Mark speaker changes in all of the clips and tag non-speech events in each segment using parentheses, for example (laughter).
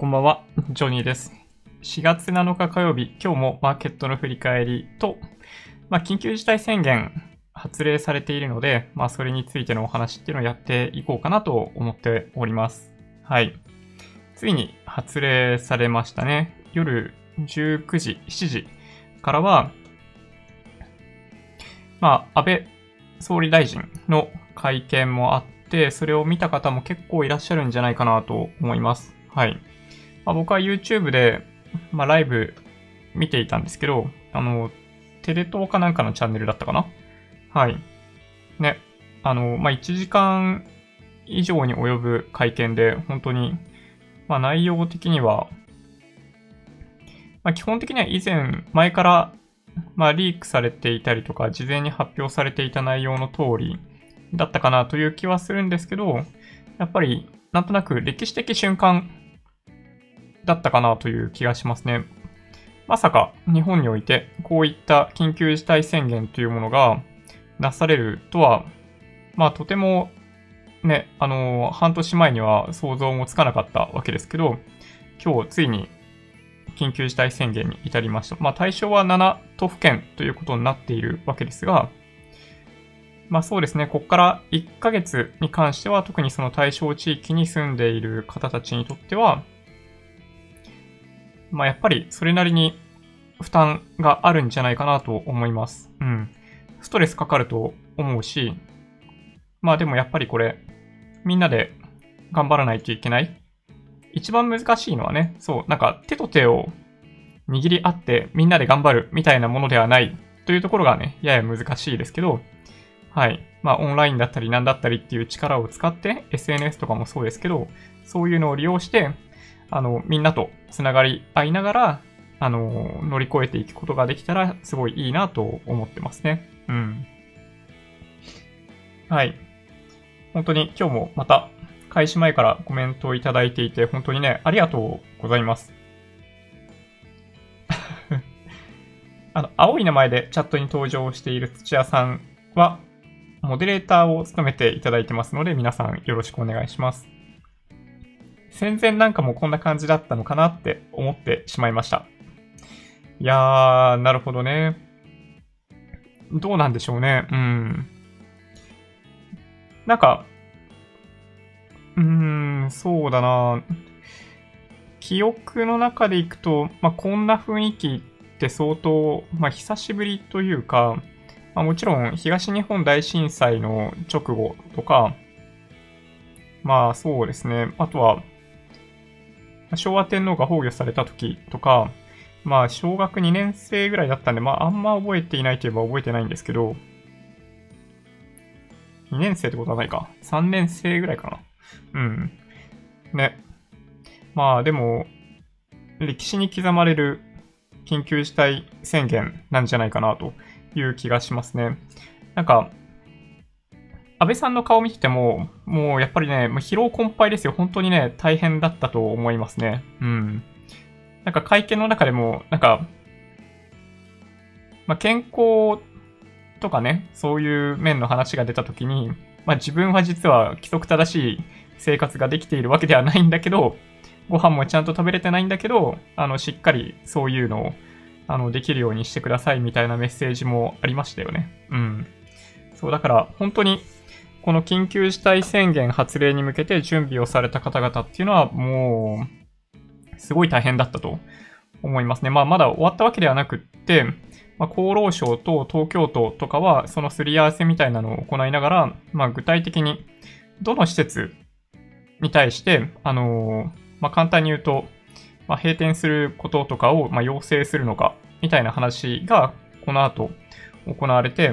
Speaker 1: こんばんは、ジョニーです。4月7日火曜日、今日もマーケットの振り返りと、まあ、緊急事態宣言発令されているので、まあ、それについてのお話っていうのをやっていこうかなと思っております。はい。ついに発令されましたね。夜19時、7時からは、まあ、安倍総理大臣の会見もあって、それを見た方も結構いらっしゃるんじゃないかなと思います。はい。まあ、僕は YouTube で、まあ、ライブ見ていたんですけど、あの、テレ東かなんかのチャンネルだったかな？はい。ね。あの、まあ、1時間以上に及ぶ会見で、本当に、まあ、内容的には、まあ、基本的には以前、前から、まあ、リークされていたりとか、事前に発表されていた内容の通りだったかなという気はするんですけど、やっぱり、なんとなく歴史的瞬間だったかなという気がしますね。まさか日本においてこういった緊急事態宣言というものがなされるとは、まあとてもね、あの、半年前には想像もつかなかったわけですけど、今日ついに緊急事態宣言に至りました。まあ対象は7都府県ということになっているわけですが、まあそうですね、ここから1ヶ月に関しては特にその対象地域に住んでいる方たちにとっては、まあやっぱりそれなりに負担があるんじゃないかなと思います。うん。ストレスかかると思うし、まあでもやっぱりこれ、みんなで頑張らないといけない。一番難しいのはね、そう、なんか手と手を握り合ってみんなで頑張るみたいなものではないというところがね、やや難しいですけど、はい。まあオンラインだったり何だったりっていう力を使って、SNS とかもそうですけど、そういうのを利用して、あの、みんなとつながり合いながら、あの、乗り越えていくことができたら、すごいいいなと思ってますね。うん。はい。本当に今日もまた、開始前からコメントをいただいていて、本当にね、ありがとうございます。(laughs) あの、青い名前でチャットに登場している土屋さんは、モデレーターを務めていただいてますので、皆さんよろしくお願いします。戦前なんかもこんな感じだったのかなって思ってしまいました。いやー、なるほどね。どうなんでしょうね。うん。なんか、うーん、そうだな。記憶の中でいくと、まあ、こんな雰囲気って相当、まあ、久しぶりというか、まあ、もちろん東日本大震災の直後とか、まあそうですね。あとは、昭和天皇が崩御された時とか、まあ小学2年生ぐらいだったんで、まああんま覚えていないといえば覚えてないんですけど、2年生ってことはないか。3年生ぐらいかな。うん。ね。まあでも、歴史に刻まれる緊急事態宣言なんじゃないかなという気がしますね。なんか、安倍さんの顔見てても、もうやっぱりね、もう疲労困憊ですよ。本当にね、大変だったと思いますね。うん。なんか会見の中でも、なんか、まあ、健康とかね、そういう面の話が出たときに、まあ、自分は実は規則正しい生活ができているわけではないんだけど、ご飯もちゃんと食べれてないんだけど、あの、しっかりそういうのを、あの、できるようにしてくださいみたいなメッセージもありましたよね。うん。そう、だから、本当に、この緊急事態宣言発令に向けて準備をされた方々っていうのは、もう、すごい大変だったと思いますね。まあ、まだ終わったわけではなくって、まあ、厚労省と東京都とかは、そのすり合わせみたいなのを行いながら、まあ、具体的に、どの施設に対して、あのーまあ、簡単に言うと、まあ、閉店することとかを、まあ、要請するのか、みたいな話が、この後、行われて、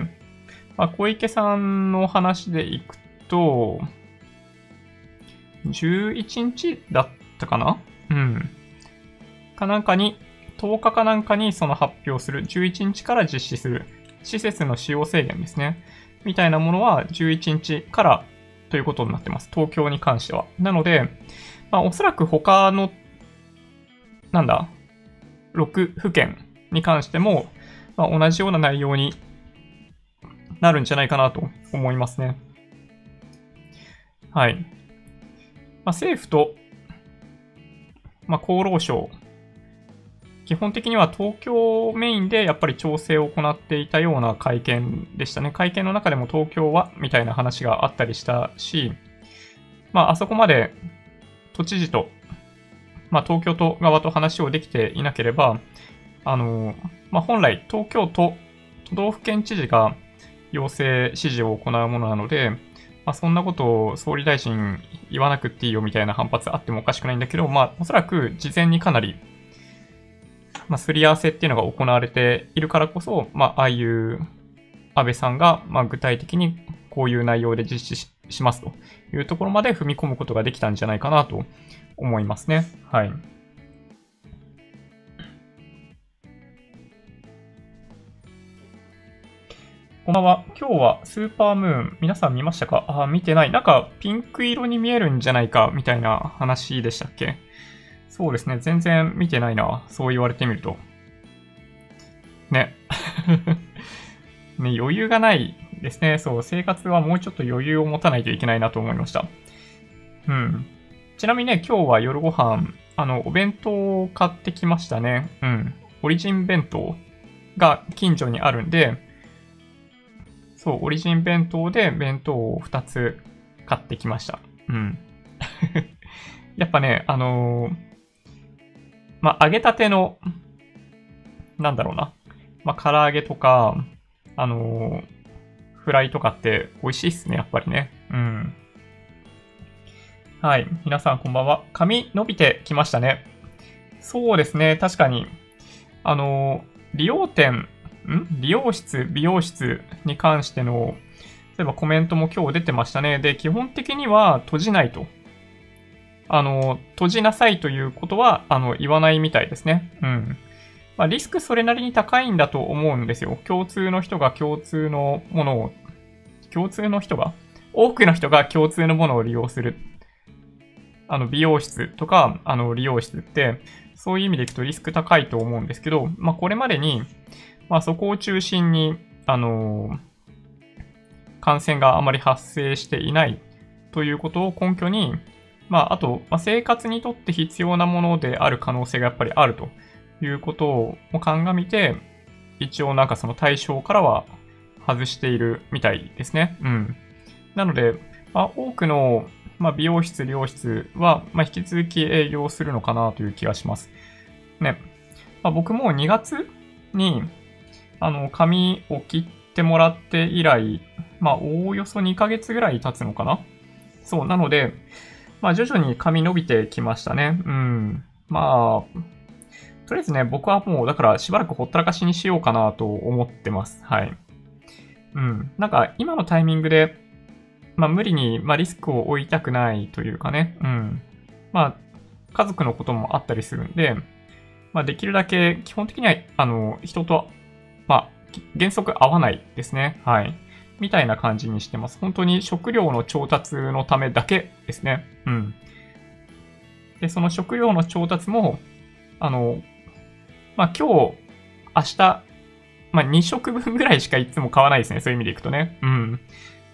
Speaker 1: まあ、小池さんの話でいくと、11日だったかな？うん。かなんかに、10日かなんかにその発表する、11日から実施する、施設の使用制限ですね。みたいなものは11日からということになってます。東京に関しては。なので、まあ、おそらく他の、なんだ、6府県に関しても、まあ、同じような内容になるんじゃないかなと思いますね。はい。まあ、政府とまあ、厚労省、基本的には東京メインでやっぱり調整を行っていたような会見でしたね。会見の中でも東京はみたいな話があったりしたし、まあ、あそこまで都知事と、まあ、東京都側と話をできていなければ、あの、まあ、本来東京都、都道府県知事が要請指示を行うものなので、まあ、そんなことを総理大臣言わなくていいよみたいな反発あってもおかしくないんだけど、まあ、おそらく事前にかなり、まあ、すり合わせっていうのが行われているからこそ、まあ、ああいう安倍さんが、まあ、具体的にこういう内容で実施しますというところまで踏み込むことができたんじゃないかなと思いますね。はい。こんばんは。今日はスーパームーン、皆さん見ましたか？あ、見てない。なんかピンク色に見えるんじゃないか、みたいな話でしたっけ？そうですね。全然見てないな。そう言われてみると。ね。(laughs) ね、余裕がないですね。そう、生活はもうちょっと余裕を持たないといけないなと思いました。うん。ちなみにね、今日は夜ご飯、あの、お弁当を買ってきましたね。うん。オリジン弁当が近所にあるんで、そう、オリジン弁当で弁当を2つ買ってきました。うん。(laughs) やっぱね、あのー、まあ、揚げたての、なんだろうな。まあ、唐揚げとか、あのー、フライとかって美味しいっすね、やっぱりね。うん。はい。皆さんこんばんは。髪伸びてきましたね。そうですね。確かに。あのー、利用店ん美容室、美容室に関しての、例えばコメントも今日出てましたね。で、基本的には閉じないと。あの、閉じなさいということは、あの、言わないみたいですね。うん。まあ、リスクそれなりに高いんだと思うんですよ。共通の人が共通のものを、共通の人が多くの人が共通のものを利用する。あの、美容室とか、あの、利用室って、そういう意味でいくとリスク高いと思うんですけど、まあ、これまでに、まあ、そこを中心に、あの、感染があまり発生していないということを根拠に、まあ、あと、まあ、生活にとって必要なものである可能性がやっぱりあるということを鑑みて、一応なんかその対象からは外しているみたいですね。うん。なので、まあ、多くの、まあ、美容室、理容室は、まあ、引き続き営業するのかなという気がします。ね。まあ、僕も2月に、あの、髪を切ってもらって以来、まあ、おおよそ2ヶ月ぐらい経つのかな？そう、なので、まあ、徐々に髪伸びてきましたね。うん。まあ、とりあえずね、僕はもう、だからしばらくほったらかしにしようかなと思ってます。はい。うん。なんか、今のタイミングで、まあ、無理に、まあ、リスクを負いたくないというかね。うん。まあ、家族のこともあったりするんで、まあ、できるだけ、基本的には、あの、人と、原則合わないですね。はい。みたいな感じにしてます。本当に食料の調達のためだけですね。うん。で、その食料の調達も、あの、まあ、今日、明日、まあ、2食分ぐらいしかいつも買わないですね。そういう意味でいくとね。うん。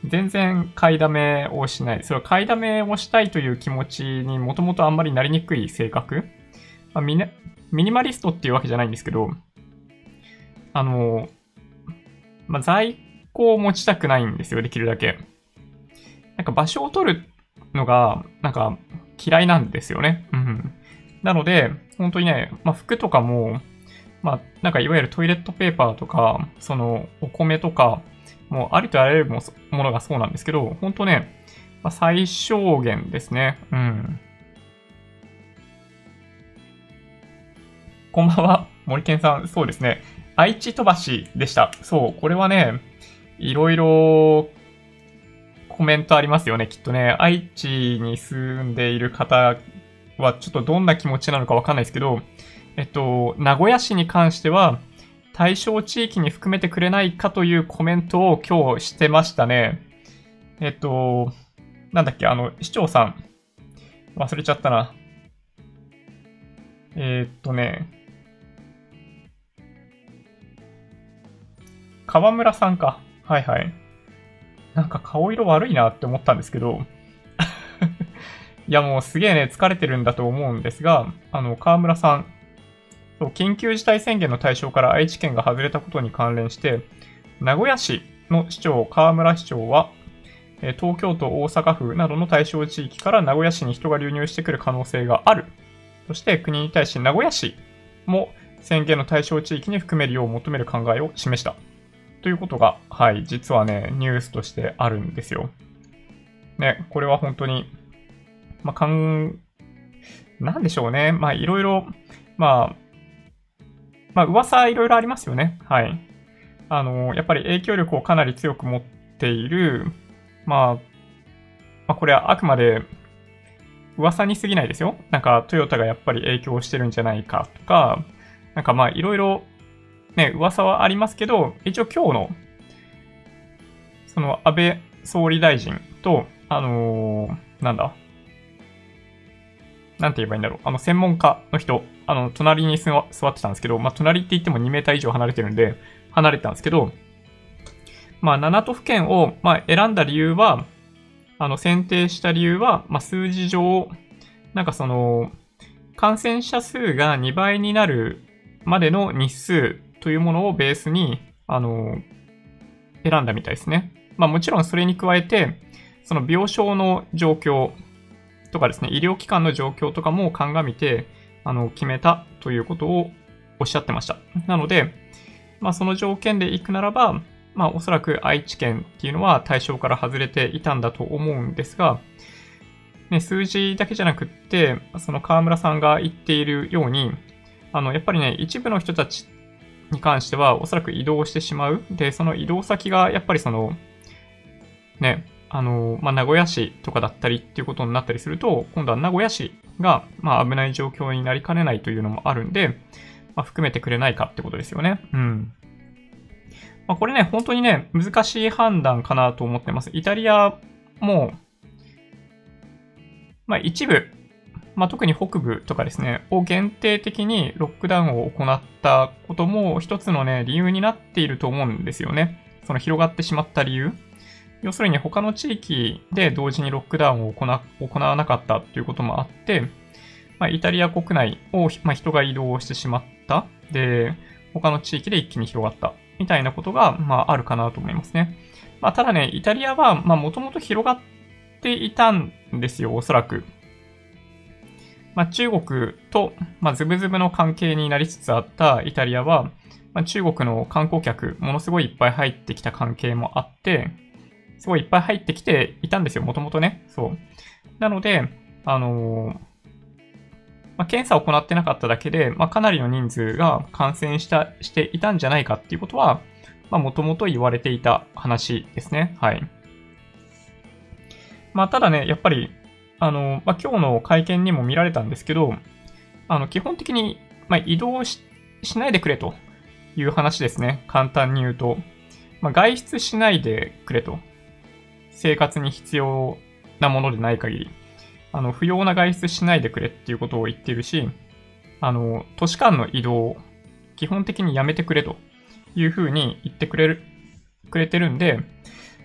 Speaker 1: 全然買いだめをしない。それは買いだめをしたいという気持ちにもともとあんまりなりにくい性格。まあ、ミニマリストっていうわけじゃないんですけど、あの、まあ、在庫を持ちたくないんですよ、できるだけ。なんか場所を取るのが、なんか嫌いなんですよね。うん。なので、本当にね、まあ、服とかも、まあ、なんかいわゆるトイレットペーパーとか、そのお米とか、もうありとあらゆるものがそうなんですけど、本当ね、まあ、最小限ですね。うん。こんばんは、森健さん。そうですね。愛知飛ばしでした。そう、これはね、いろいろコメントありますよね、きっとね。愛知に住んでいる方はちょっとどんな気持ちなのかわかんないですけど、えっと、名古屋市に関しては、対象地域に含めてくれないかというコメントを今日してましたね。えっと、なんだっけ、あの、市長さん。忘れちゃったな。えー、っとね、河村さんか。はいはい。なんか顔色悪いなって思ったんですけど (laughs) いやもうすげえね、疲れてるんだと思うんですが、あの、河村さん、そう緊急事態宣言の対象から愛知県が外れたことに関連して、名古屋市の市長、河村市長は、東京都、大阪府などの対象地域から名古屋市に人が流入してくる可能性がある。そして国に対し名古屋市も宣言の対象地域に含めるよう求める考えを示した。ということが、はい、実はね、ニュースとしてあるんですよ。ね、これは本当に、まあ、かん、なんでしょうね。まあ、いろいろ、まあ、まあ、噂いろいろありますよね。はい。あの、やっぱり影響力をかなり強く持っている、まあ、まあ、これはあくまで噂に過ぎないですよ。なんか、トヨタがやっぱり影響してるんじゃないかとか、なんかまあ、いろいろね、噂はありますけど、一応今日の、その安倍総理大臣と、あのー、なんだ、なんて言えばいいんだろう。あの、専門家の人、あの、隣に座ってたんですけど、まあ、隣って言っても2メーター以上離れてるんで、離れてたんですけど、まあ、7都府県を、まあ、選んだ理由は、あの、選定した理由は、まあ、数字上、なんかその、感染者数が2倍になるまでの日数というものをベースに、あの、選んだみたいですね。まあもちろんそれに加えて、その病床の状況とかですね、医療機関の状況とかも鑑みて、あの、決めたということをおっしゃってました。なので、まあその条件で行くならば、まあおそらく愛知県っていうのは対象から外れていたんだと思うんですが、ね、数字だけじゃなくって、その河村さんが言っているように、あの、やっぱりね、一部の人たちに関してはおそらく移動してしまう。で、その移動先がやっぱりその、ね、あの、まあ、名古屋市とかだったりっていうことになったりすると、今度は名古屋市が、まあ、危ない状況になりかねないというのもあるんで、まあ、含めてくれないかってことですよね。うん。まあ、これね、本当にね、難しい判断かなと思ってます。イタリアも、まあ、一部、まあ、特に北部とかですね、を限定的にロックダウンを行ったことも一つのね、理由になっていると思うんですよね。その広がってしまった理由。要するに他の地域で同時にロックダウンを行わなかったということもあって、まあ、イタリア国内を、まあ、人が移動してしまった。で、他の地域で一気に広がった。みたいなことが、まあ、あるかなと思いますね。まあ、ただね、イタリアは、まあ、もともと広がっていたんですよ、おそらく。まあ、中国と、まあ、ズブズブの関係になりつつあったイタリアは、まあ、中国の観光客、ものすごいいっぱい入ってきた関係もあって、すごいいっぱい入ってきていたんですよ、もともとね。そう。なので、あのー、まあ、検査を行ってなかっただけで、まあ、かなりの人数が感染した、していたんじゃないかっていうことは、まあ、もともと言われていた話ですね。はい。まあ、ただね、やっぱり、あの、まあ、今日の会見にも見られたんですけど、あの、基本的に、ま、移動しないでくれという話ですね。簡単に言うと。まあ、外出しないでくれと。生活に必要なものでない限り。あの、不要な外出しないでくれっていうことを言ってるし、あの、都市間の移動、基本的にやめてくれというふうに言ってくれる、くれてるんで、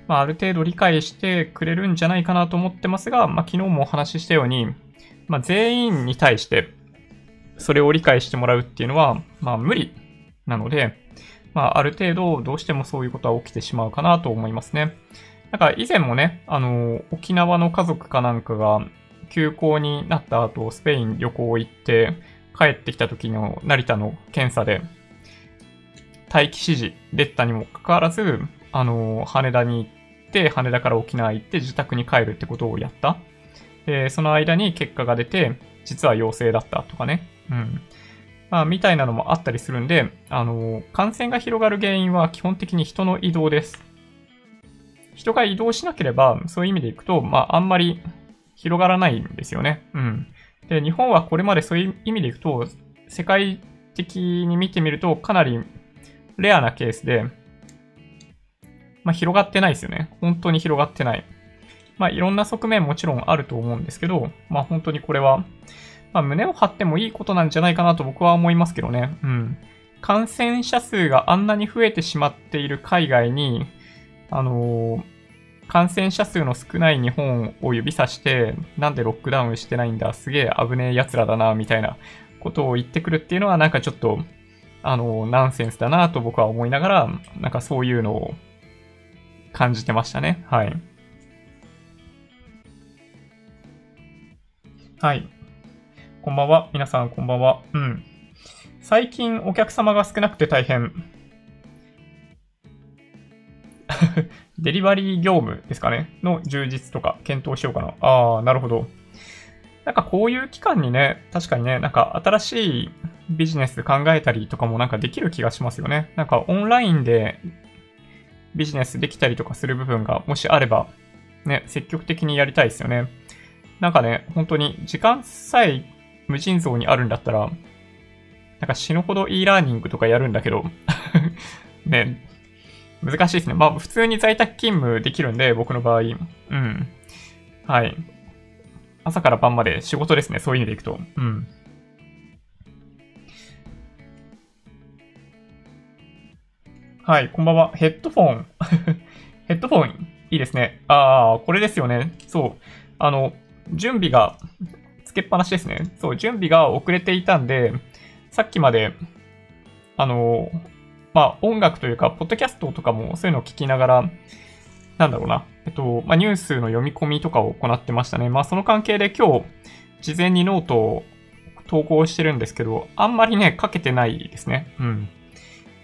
Speaker 1: まあ、ある程度理解してくれるんじゃないかなと思ってますが、まあ、昨日もお話ししたように、まあ、全員に対してそれを理解してもらうっていうのは、まあ、無理なので、まあ、ある程度どうしてもそういうことは起きてしまうかなと思いますね。なんか以前もね、あの、沖縄の家族かなんかが休校になった後、スペイン旅行行って帰ってきた時の成田の検査で待機指示出たにもかかわらず、あの、羽田に行って、羽田から沖縄行って自宅に帰るってことをやった。で、その間に結果が出て、実は陽性だったとかね。うん。まあ、みたいなのもあったりするんで、あの、感染が広がる原因は基本的に人の移動です。人が移動しなければ、そういう意味でいくと、まあ、あんまり広がらないんですよね。うん。で、日本はこれまでそういう意味でいくと、世界的に見てみると、かなりレアなケースで、まあ、広がってないですよね。本当に広がってない。まあ、いろんな側面もちろんあると思うんですけど、まあ、本当にこれは、まあ、胸を張ってもいいことなんじゃないかなと僕は思いますけどね。うん。感染者数があんなに増えてしまっている海外に、あのー、感染者数の少ない日本を指さして、なんでロックダウンしてないんだ、すげえ危ねえ奴らだな、みたいなことを言ってくるっていうのは、なんかちょっと、あの、ナンセンスだなと僕は思いながら、なんかそういうのを感じてましたね。はい。はい。こんばんは。皆さん、こんばんは。うん。最近お客様が少なくて大変。(laughs) デリバリー業務ですかねの充実とか検討しようかな。ああ、なるほど。なんかこういう期間にね、確かにね、なんか新しいビジネス考えたりとかもなんかできる気がしますよね。なんかオンラインでビジネスできたりとかする部分がもしあれば、ね、積極的にやりたいですよね。なんかね、本当に時間さえ無尽蔵にあるんだったら、なんか死ぬほど e ラーニングとかやるんだけど (laughs) ね、難しいですね。まあ普通に在宅勤務できるんで、僕の場合。うん。はい。朝から晩まで仕事ですね。そういう意味でいくと。うん。はい、こんばんは。ヘッドフォン。(laughs) ヘッドフォン、いいですね。ああ、これですよね。そう。あの、準備が、つけっぱなしですね。そう、準備が遅れていたんで、さっきまで、あの、まあ、音楽というか、ポッドキャストとかもそういうのを聞きながら、なんだろうな、えっと、まあ、ニュースの読み込みとかを行ってましたね。まあ、その関係で今日、事前にノートを投稿してるんですけど、あんまりね、書けてないですね。うん。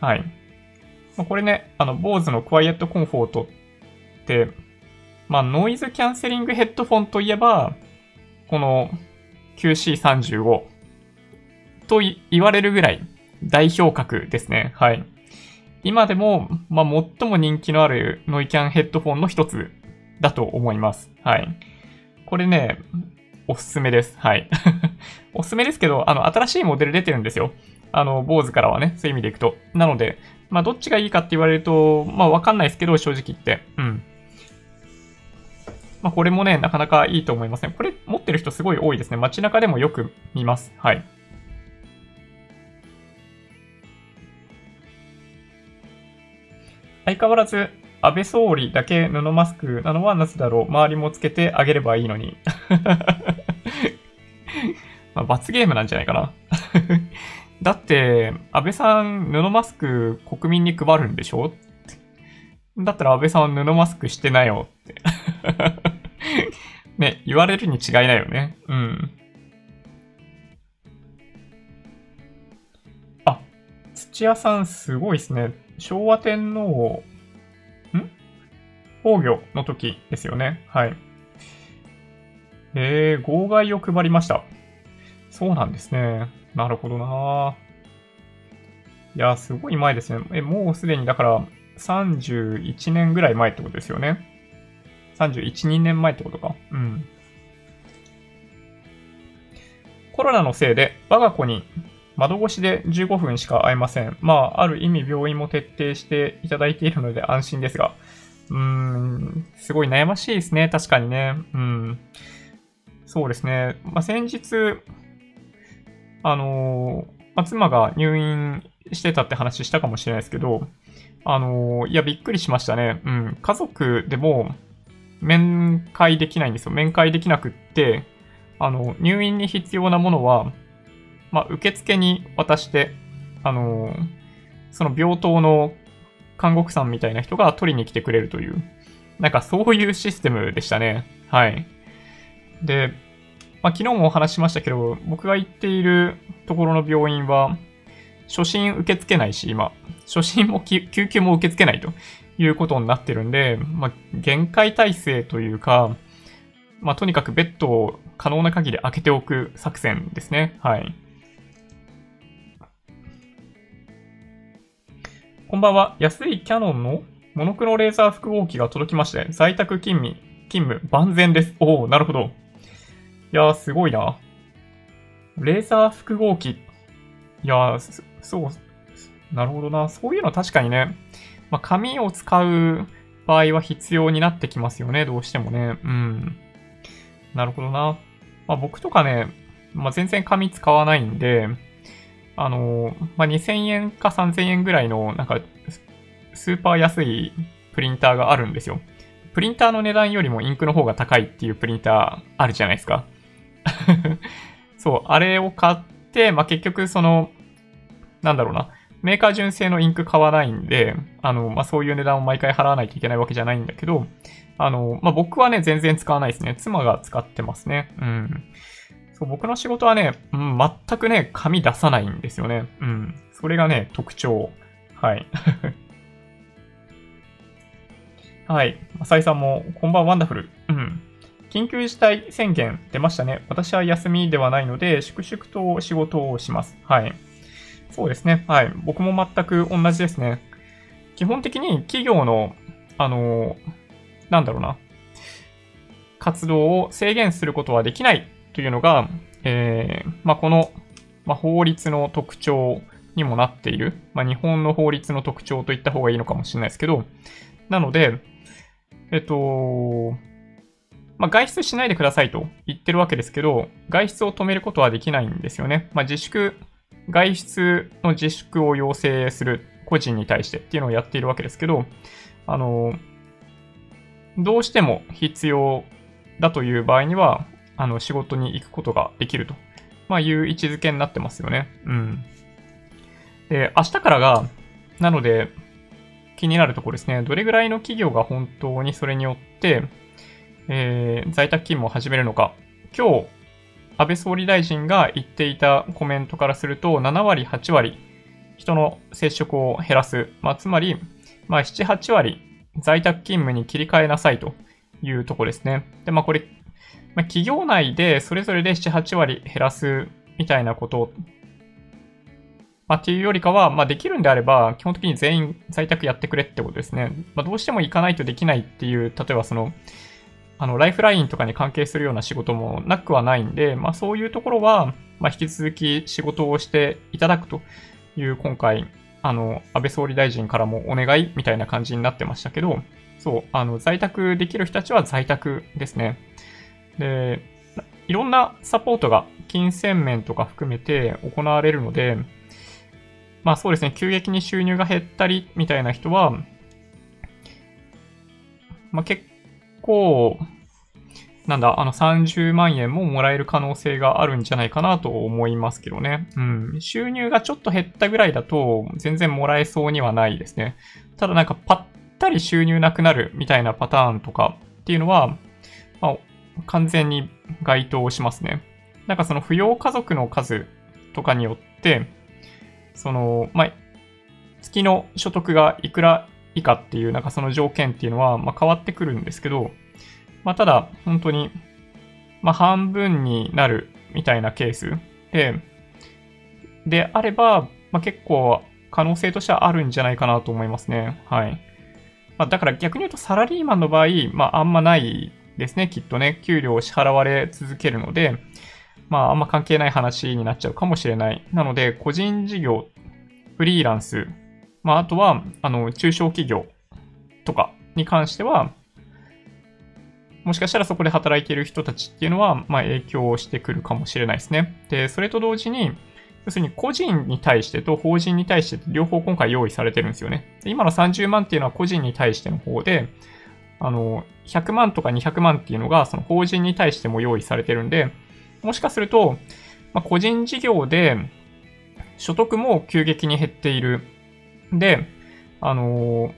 Speaker 1: はい。まあ、これね、あの、BOSE のクワイエットコンフォートって、まあ、ノイズキャンセリングヘッドフォンといえば、この QC35 と言われるぐらい代表格ですね。はい。今でも、まあ、最も人気のあるノイキャンヘッドフォンの一つだと思います。はい。これね、おすすめです。はい。(laughs) おすすめですけど、あの、新しいモデル出てるんですよ。あの、坊主からはね、そういう意味でいくと。なので、まあ、どっちがいいかって言われると、まあ、わかんないですけど、正直言って。うん。まあ、これもね、なかなかいいと思いますね。これ持ってる人すごい多いですね。街中でもよく見ます。はい。相変わらず、安倍総理だけ布マスクなのはなぜだろう周りもつけてあげればいいのに。(laughs) まあ、罰ゲームなんじゃないかなだって、安倍さん、布マスク国民に配るんでしょ？だったら安倍さん布マスクしてなよって (laughs) ね、言われるに違いないよね。うん。あ、土屋さんすごいですね。昭和天皇、ん？崩御の時ですよね。はい。えー、号外を配りました。そうなんですね。なるほどないや、すごい前ですね。え、もうすでにだから31年ぐらい前ってことですよね。31、2年前ってことか。うん。コロナのせいで我が子に窓越しで15分しか会えません。まあ、ある意味病院も徹底していただいているので安心ですが、うーん、すごい悩ましいですね。確かにね。うん。そうですね。まあ、先日、あの、ま、妻が入院してたって話したかもしれないですけど、あの、いや、びっくりしましたね。うん。家族でも面会できないんですよ。面会できなくって、あの、入院に必要なものは、まあ、受付に渡して、あの、その病棟の看護婦さんみたいな人が取りに来てくれるという、なんかそういうシステムでしたね。はい。で、まあ、昨日もお話しましたけど、僕が行っているところの病院は、初診受け付けないし、今、初診も救急も受け付けないということになってるんで、まあ、限界体制というか、まあ、とにかくベッドを可能な限り開けておく作戦ですね。はい。こんばんは。安いキャノンのモノクロレーザー複合機が届きまして、在宅勤務、勤務万全です。おおなるほど。いやー、すごいな。レーザー複合機。いやー、そう、なるほどな。そういうの確かにね、まあ、紙を使う場合は必要になってきますよね、どうしてもね。うん。なるほどな。まあ、僕とかね、まあ、全然紙使わないんで、あの、まあ、2000円か3000円ぐらいの、なんか、スーパー安いプリンターがあるんですよ。プリンターの値段よりもインクの方が高いっていうプリンターあるじゃないですか。(laughs) そう、あれを買って、まあ、結局その、なんだろうな、メーカー純正のインク買わないんで、あの、まあ、そういう値段を毎回払わないといけないわけじゃないんだけど、あの、まあ、僕はね、全然使わないですね。妻が使ってますね。うん。そう、僕の仕事はね、うん、全くね、紙出さないんですよね。うん。それがね、特徴。はい。(laughs) はい。マサイさんも、こんばんは、ワンダフル。うん。緊急事態宣言出ましたね。私は休みではないので、粛々と仕事をします。はい。そうですね。はい。僕も全く同じですね。基本的に企業の、あの、なんだろうな、活動を制限することはできないというのが、えー、まあ、この、まあ、法律の特徴にもなっている、まあ、日本の法律の特徴と言った方がいいのかもしれないですけど、なので、えっと、まあ、外出しないでくださいと言ってるわけですけど、外出を止めることはできないんですよね。まあ、自粛、外出の自粛を要請する個人に対してっていうのをやっているわけですけど、あの、どうしても必要だという場合には、あの、仕事に行くことができると、まあ、いう位置づけになってますよね。うん。で、明日からが、なので、気になるところですね。どれぐらいの企業が本当にそれによって、えー、在宅勤務を始めるのか。今日、安倍総理大臣が言っていたコメントからすると、7割、8割、人の接触を減らす。まあ、つまり、まあ、7、8割、在宅勤務に切り替えなさいというとこですね。で、まあ、これ、まあ、企業内でそれぞれで7、8割減らすみたいなことまあ、っていうよりかは、まあ、できるんであれば、基本的に全員在宅やってくれってことですね。まあ、どうしても行かないとできないっていう、例えばその、あの、ライフラインとかに関係するような仕事もなくはないんで、まあ、そういうところは、まあ、引き続き仕事をしていただくという、今回、あの、安倍総理大臣からもお願いみたいな感じになってましたけど、そう、あの、在宅できる人たちは在宅ですね。で、いろんなサポートが金銭面とか含めて行われるので、まあそうですね、急激に収入が減ったりみたいな人は、まあ結構、なんだ、あの30万円ももらえる可能性があるんじゃないかなと思いますけどね。うん。収入がちょっと減ったぐらいだと全然もらえそうにはないですね。ただなんかパッタリ収入なくなるみたいなパターンとかっていうのは、まあ、完全に該当しますね。なんかその扶養家族の数とかによって、その、まあ、月の所得がいくら以下っていう、なんかその条件っていうのは、ま、変わってくるんですけど、まあ、ただ、本当に、ま、半分になるみたいなケースで、であれば、ま、結構可能性としてはあるんじゃないかなと思いますね。はい。まあ、だから逆に言うとサラリーマンの場合、まあ、あんまないですね、きっとね。給料を支払われ続けるので、まあ、あんま関係ない話になっちゃうかもしれない。なので、個人事業、フリーランス、まあ、あとは、あの、中小企業とかに関しては、もしかしたらそこで働いている人たちっていうのは、まあ、影響してくるかもしれないですね。で、それと同時に、要するに個人に対してと法人に対して両方今回用意されてるんですよね。今の30万っていうのは個人に対しての方で、あの、100万とか200万っていうのがその法人に対しても用意されてるんで、もしかすると、まあ、個人事業で所得も急激に減っている。で、あの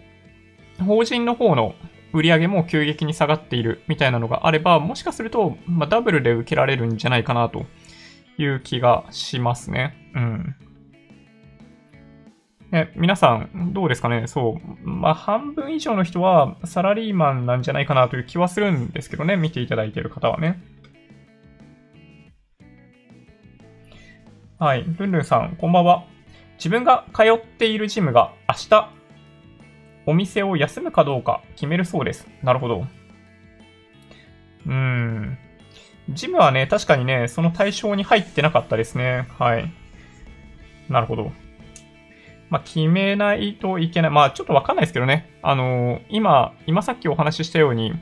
Speaker 1: ー、法人の方の売り上げも急激に下がっているみたいなのがあれば、もしかすると、まあ、ダブルで受けられるんじゃないかなという気がしますね。うん。ね、皆さん、どうですかね？そう。まあ、半分以上の人はサラリーマンなんじゃないかなという気はするんですけどね、見ていただいている方はね。はい。ルンルンさん、こんばんは。自分が通っているジムが明日、お店を休むかどうか決めるそうです。なるほど。うん。ジムはね、確かにね、その対象に入ってなかったですね。はい。なるほど。まあ、決めないといけない。まあ、ちょっとわかんないですけどね。あのー、今、今さっきお話ししたように、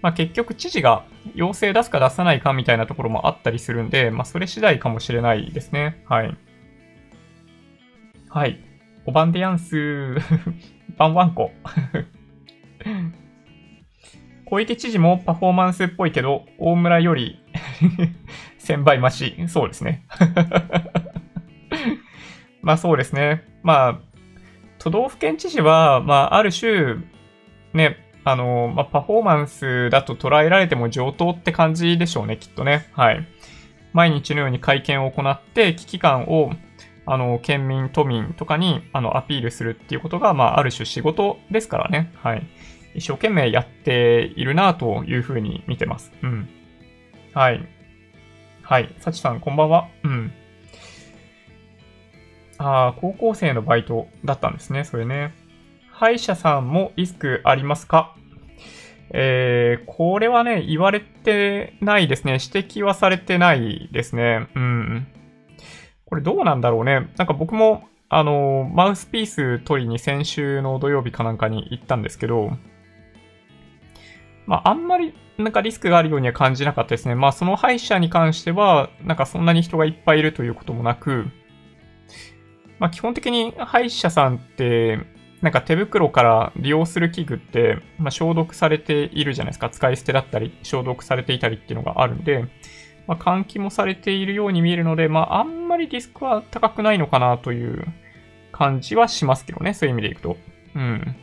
Speaker 1: まあ、結局知事が要請出すか出さないかみたいなところもあったりするんで、まあ、それ次第かもしれないですね。はい。はい。おばんでやんす。ばんわんこ。(laughs) 小池知事もパフォーマンスっぽいけど、大村より (laughs) 1000倍増し。そうですね。(laughs) まあそうですね。まあ、都道府県知事は、まあある種、ね、あの、まあ、パフォーマンスだと捉えられても上等って感じでしょうね、きっとね。はい。毎日のように会見を行って、危機感を、あの、県民、都民とかに、あの、アピールするっていうことが、まあ、ある種仕事ですからね。はい。一生懸命やっているなというふうに見てます。うん。はい。はい。幸さん、こんばんは。うん。ああ、高校生のバイトだったんですね、それね。歯医者さんもリスクありますか？えー、これはね、言われてないですね。指摘はされてないですね。うん。これどうなんだろうね。なんか僕も、あの、マウスピース取りに先週の土曜日かなんかに行ったんですけど、まあ、あんまりなんかリスクがあるようには感じなかったですね。まあ、その歯医者に関しては、なんかそんなに人がいっぱいいるということもなく、まあ、基本的に歯医者さんって、なんか手袋から利用する器具って、まあ、消毒されているじゃないですか。使い捨てだったり、消毒されていたりっていうのがあるんで、まあ、換気もされているように見えるので、まあ、あんまりリスクは高くないのかなという感じはしますけどね。そういう意味でいくと。うん。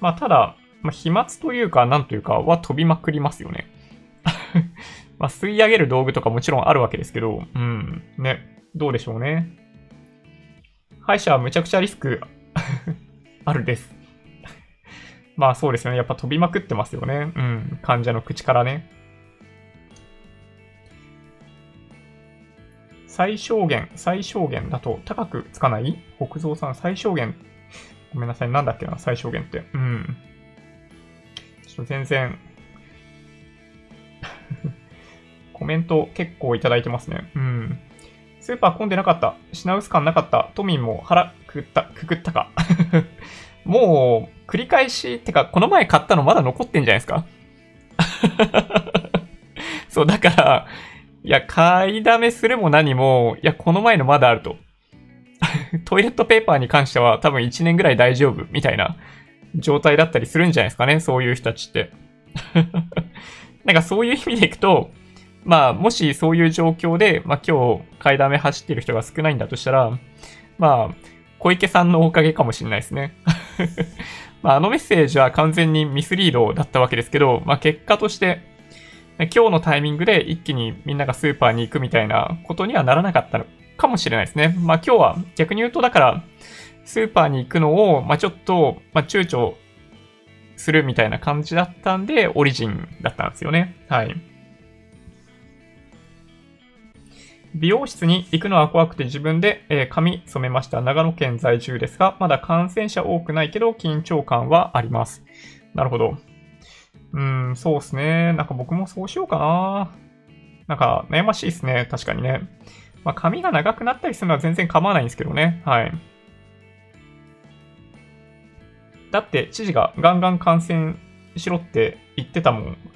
Speaker 1: まあ、ただ、まあ、飛沫というか、なんというかは飛びまくりますよね。(laughs) まあ、吸い上げる道具とかもちろんあるわけですけど、うん。ね。どうでしょうね。歯医者はむちゃくちゃリスク (laughs) あるです。まあそうですよね。やっぱ飛びまくってますよね。うん。患者の口からね。最小限、最小限だと高くつかない？北蔵さん、最小限。ごめんなさい。なんだっけな、最小限って。うん。ちょっと全然 (laughs) コメント結構いただいてますね。うん。スーパー混んでなかった。品薄感なかった。都民も腹くくった、くくったか。(laughs) もう、繰り返し、ってか、この前買ったのまだ残ってんじゃないですか？(laughs) そう、だから、いや、買いだめするも何も、いや、この前のまだあると。(laughs) トイレットペーパーに関しては多分1年ぐらい大丈夫みたいな状態だったりするんじゃないですかね、そういう人たちって。(laughs) なんかそういう意味でいくと、まあ、もしそういう状況で、まあ今日、買いだめ走ってる人が少ないんだとしたら、まあ、小池さんのおかげかもしれないですね。(laughs) まあ、あのメッセージは完全にミスリードだったわけですけど、まあ結果として、今日のタイミングで一気にみんながスーパーに行くみたいなことにはならなかったのかもしれないですね。まあ今日は逆に言うとだから、スーパーに行くのを、まあちょっと、まあ躊躇するみたいな感じだったんで、オリジンだったんですよね。はい。美容室に行くのは怖くて自分で、え、髪染めました。長野県在住ですが、まだ感染者多くないけど緊張感はあります。なるほど。うん、そうっすね。なんか僕もそうしようかな。なんか悩ましいっすね。確かにね。まあ、髪が長くなったりするのは全然構わないんですけどね。はい。だって、知事がガンガン感染しろって言ってたもん。(laughs)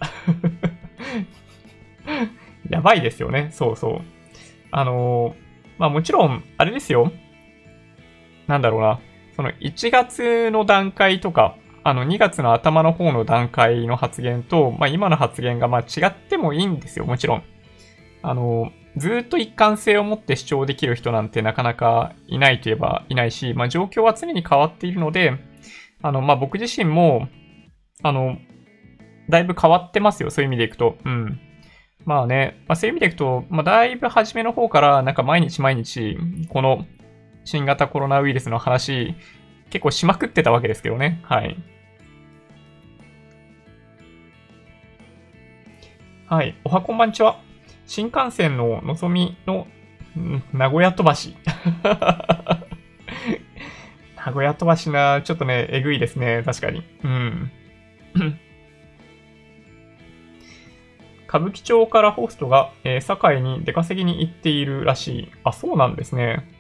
Speaker 1: やばいですよね。そうそう。あの、まあもちろん、あれですよ。なんだろうな。その1月の段階とか、あの、2月の頭の方の段階の発言と、まあ、今の発言が、ま、違ってもいいんですよ、もちろん。あの、ずっと一貫性を持って主張できる人なんてなかなかいないといえばいないし、まあ、状況は常に変わっているので、あの、まあ、僕自身も、あの、だいぶ変わってますよ、そういう意味でいくと。うん。まあね、まあ、そういう意味でいくと、まあ、だいぶ初めの方から、なんか毎日毎日、この新型コロナウイルスの話、結構しまくってたわけですけどね。はい。はい。おはこんばんちは。新幹線ののぞみの、名古屋飛ばし。(laughs) 名古屋飛ばしな、ちょっとね、えぐいですね。確かに。うん。(clears throat) 歌舞伎町からホストが、えー、堺に出稼ぎに行っているらしい。あ、そうなんですね。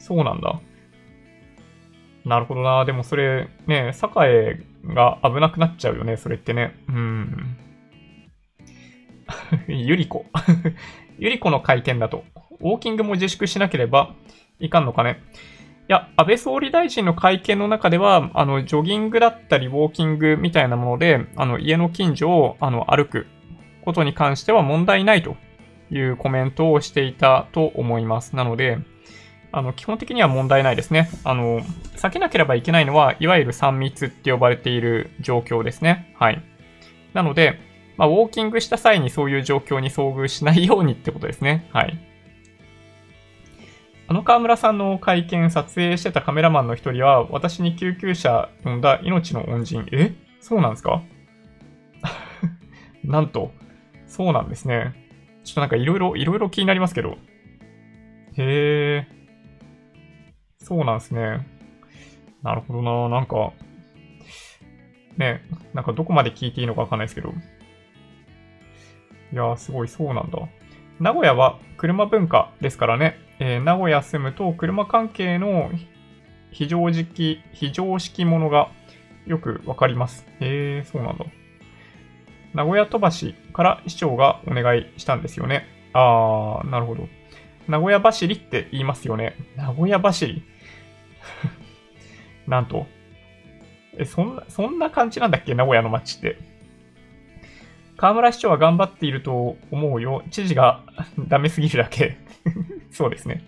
Speaker 1: そうなんだ。なるほどな。でもそれ、ね、堺が危なくなっちゃうよね。それってね。うん。ゆりこ。ゆりこの会見だと、ウォーキングも自粛しなければいかんのかね。いや、安倍総理大臣の会見の中では、あの、ジョギングだったり、ウォーキングみたいなもので、あの、家の近所を、あの、歩くことに関しては問題ないというコメントをしていたと思います。なので、あの、基本的には問題ないですね。あの、避けなければいけないのは、いわゆる3密って呼ばれている状況ですね。はい。なので、まあ、ウォーキングした際にそういう状況に遭遇しないようにってことですね。はい。あの河村さんの会見撮影してたカメラマンの一人は、私に救急車呼んだ命の恩人。え？そうなんですか？(laughs) なんと、そうなんですね。ちょっとなんかいろいろ、いろいろ気になりますけど。へえ。そうなんですね。なるほどな。なんか、ね、なんかどこまで聞いていいのかわかんないですけど。いやー、すごい、そうなんだ。名古屋は車文化ですからね。えー、名古屋住むと車関係の非常識、非常識ものがよくわかります。へえ、そうなんだ。名古屋飛ばしから市長がお願いしたんですよね。あー、なるほど。名古屋走りって言いますよね。名古屋走り？(laughs) なんと。え、そんな、そんな感じなんだっけ？名古屋の街って。河村市長は頑張っていると思うよ。知事が (laughs) ダメすぎるだけ。(laughs) そうですね。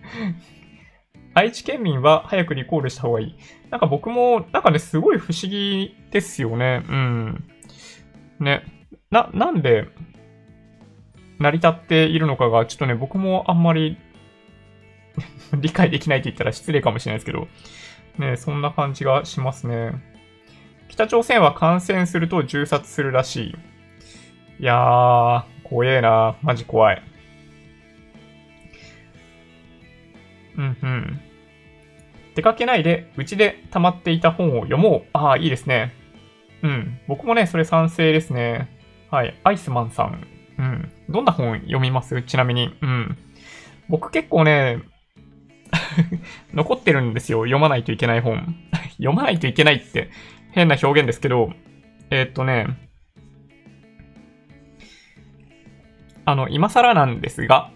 Speaker 1: 愛知県民は早くリコールした方がいい。なんか僕も、なんかね、すごい不思議ですよね。うん。ね。な、なんで、成り立っているのかが、ちょっとね、僕もあんまり (laughs) 理解できないって言ったら失礼かもしれないですけど、ね、そんな感じがしますね。北朝鮮は感染すると銃殺するらしい。いやー、怖えな。マジ怖い。うんうん。出かけないで、うちで溜まっていた本を読もう。ああ、いいですね。うん。僕もね、それ賛成ですね。はい。アイスマンさん。うん。どんな本読みます？ちなみに。うん。僕結構ね、(laughs) 残ってるんですよ。読まないといけない本。(laughs) 読まないといけないって変な表現ですけど、えー、っとね、あの、今更なんですが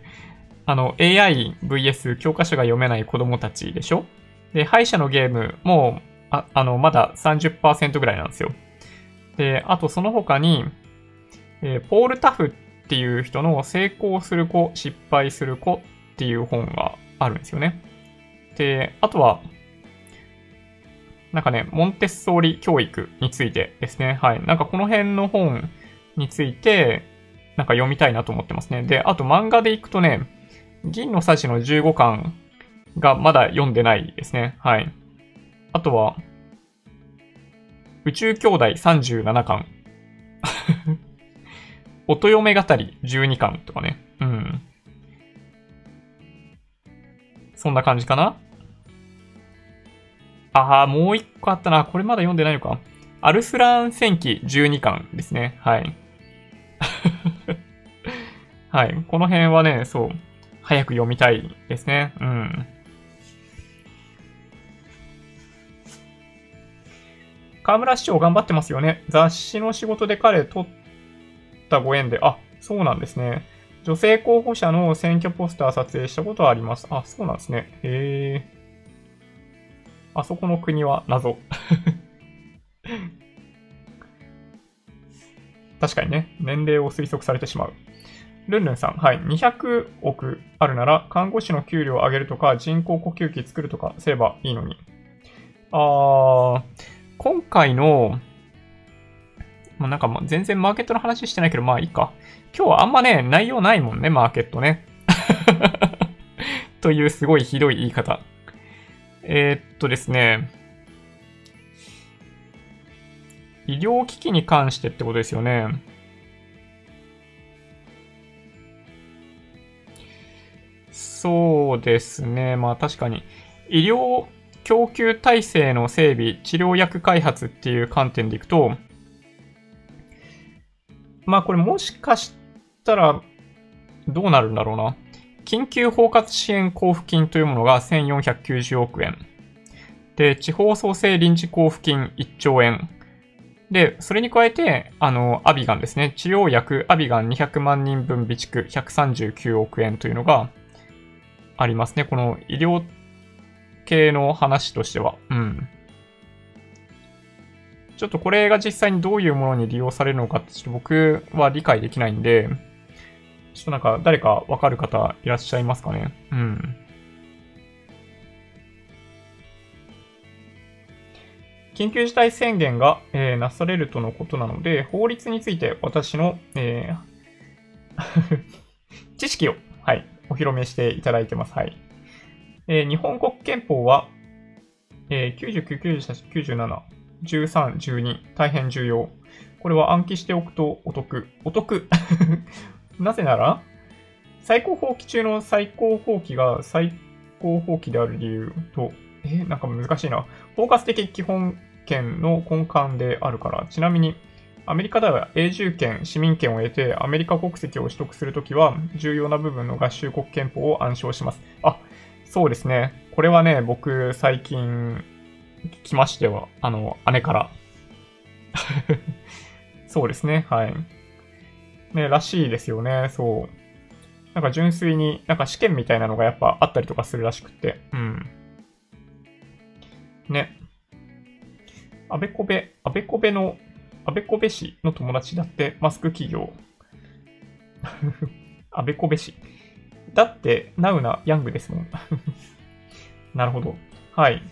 Speaker 1: (laughs) あの、AI vs 教科書が読めない子供たちでしょ？で、歯医者のゲームも、ああの、まだ30%ぐらいなんですよ。で、あとその他に、えー、ポール・タフっていう人の成功する子、失敗する子っていう本があるんですよね。で、あとは、なんかね、モンテッソーリ教育についてですね。はい。なんかこの辺の本について、なんか読みたいなと思ってますね。で、あと漫画でいくとね、銀のサジの15巻がまだ読んでないですね。はい。あとは、宇宙兄弟37巻。(laughs) 音嫁語り12巻とかね。うん。そんな感じかなああ、もう一個あったな。これまだ読んでないのか。アルスラン戦記12巻ですね。はい。(laughs) はい。この辺はね、そう。早く読みたいですね。うん。河村市長頑張ってますよね。雑誌の仕事で彼取ったご縁で、あ、そうなんですね。女性候補者の選挙ポスター撮影したことはあります。あ、そうなんですね。へえ。あそこの国は謎。確かにね、年齢を推測されてしまう。ルンルンさん、はい。200億あるなら、看護師の給料を上げるとか、人工呼吸器作るとかすればいいのに。あー、今回の、まあ、なんかもう全然マーケットの話してないけど、まあいいか。今日はあんまね、内容ないもんね、マーケットね。(laughs) というすごいひどい言い方。えー、っとですね。医療機器に関してってことですよね。そうですね。まあ確かに。医療供給体制の整備、治療薬開発っていう観点でいくと、まあこれもしかしたらどうなるんだろうな。緊急包括支援交付金というものが1490億円。で、地方創生臨時交付金1兆円。で、それに加えて、あの、アビガンですね。治療薬アビガン200万人分備蓄139億円というのがありますね。この医療系の話としては。うん。ちょっとこれが実際にどういうものに利用されるのかってちょっと僕は理解できないんで、ちょっとなんか誰かわかる方いらっしゃいますかねうん。緊急事態宣言が、えー、なされるとのことなので、法律について私の、えー (laughs) 知識を、はい、お披露目していただいてます。はい。えー、日本国憲法は、えー、99、98、97、13、12、大変重要。これは暗記しておくとお得。お得 (laughs) なぜなら、最高法規中の最高法規が最高法規である理由と、えー、なんか難しいな。包括的基本権の根幹であるから。ちなみに、アメリカでは永住権、市民権を得てアメリカ国籍を取得するときは重要な部分の合衆国憲法を暗唱します。あ、そうですね。これはね、僕最近来ましては、あの、姉から。(laughs) そうですね、はい。ね、らしいですよね、そう。なんか純粋に、なんか試験みたいなのがやっぱあったりとかするらしくって。うん。ね。あべこべ、あべこべの、あべこべ氏の友達だってマスク企業。あべこべ氏。だって、ナウなヤングですもん。(laughs) なるほど。はい。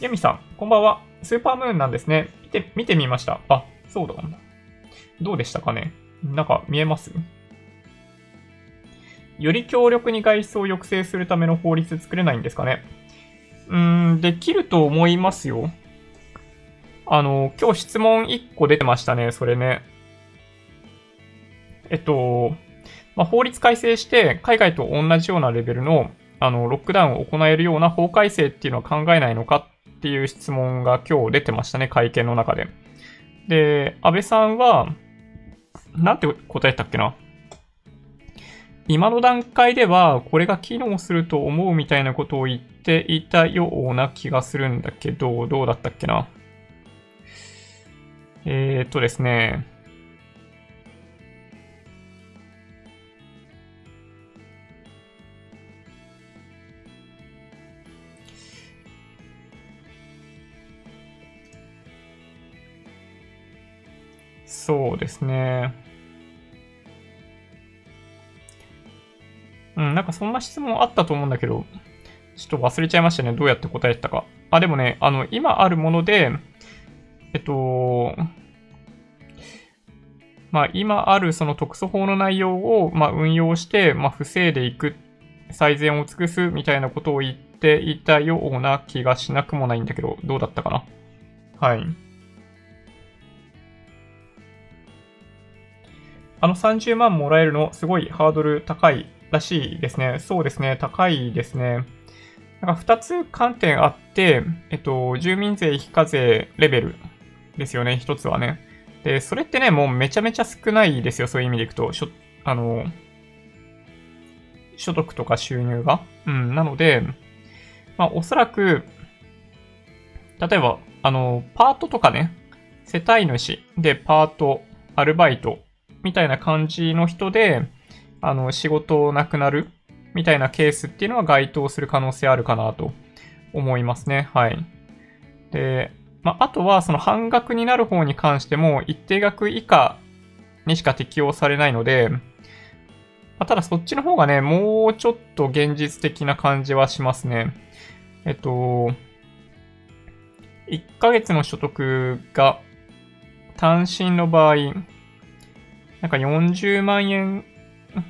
Speaker 1: ユミさん、こんばんは。スーパームーンなんですね。見て、見てみました。あ、そうだ。どうでしたかねなんか見えます？より強力に外出を抑制するための法律作れないんですかねうん、できると思いますよ。あの、今日質問1個出てましたね、それね。えっと、まあ、法律改正して海外と同じようなレベルのあのロックダウンを行えるような法改正っていうのは考えないのかっていう質問が今日出てましたね、会見の中で。で、安倍さんは、なんて答えたっけな今の段階ではこれが機能すると思うみたいなことを言ってていたような気がするんだけど、どうだったっけな？えー、っとですね。そうですね。うん、なんかそんな質問あったと思うんだけど、ちょっと忘れちゃいましたね。どうやって答えたか。あ、でもね、あの、今あるもので、えっと、まあ、今あるその特措法の内容を、まあ、運用して、まあ、防いでいく、最善を尽くすみたいなことを言っていたような気がしなくもないんだけど、どうだったかな。はい。あの30万もらえるの、すごいハードル高いらしいですね。そうですね、高いですね。なんか2つ観点あって、えっと、住民税非課税レベルですよね、1つはね。で、それってね、もうめちゃめちゃ少ないですよ、そういう意味でいくと。しょあの、所得とか収入が。うん、なので、まあ、おそらく、例えば、あの、パートとかね、世帯主でパート、アルバイトみたいな感じの人で、あの、仕事なくなるみたいなケースっていうのは該当する可能性あるかなと思いますね。はい。で、まあ、あとはその半額になる方に関しても一定額以下にしか適用されないので、まあ、ただそっちの方がね、もうちょっと現実的な感じはしますね。えっと、1ヶ月の所得が単身の場合、なんか40万円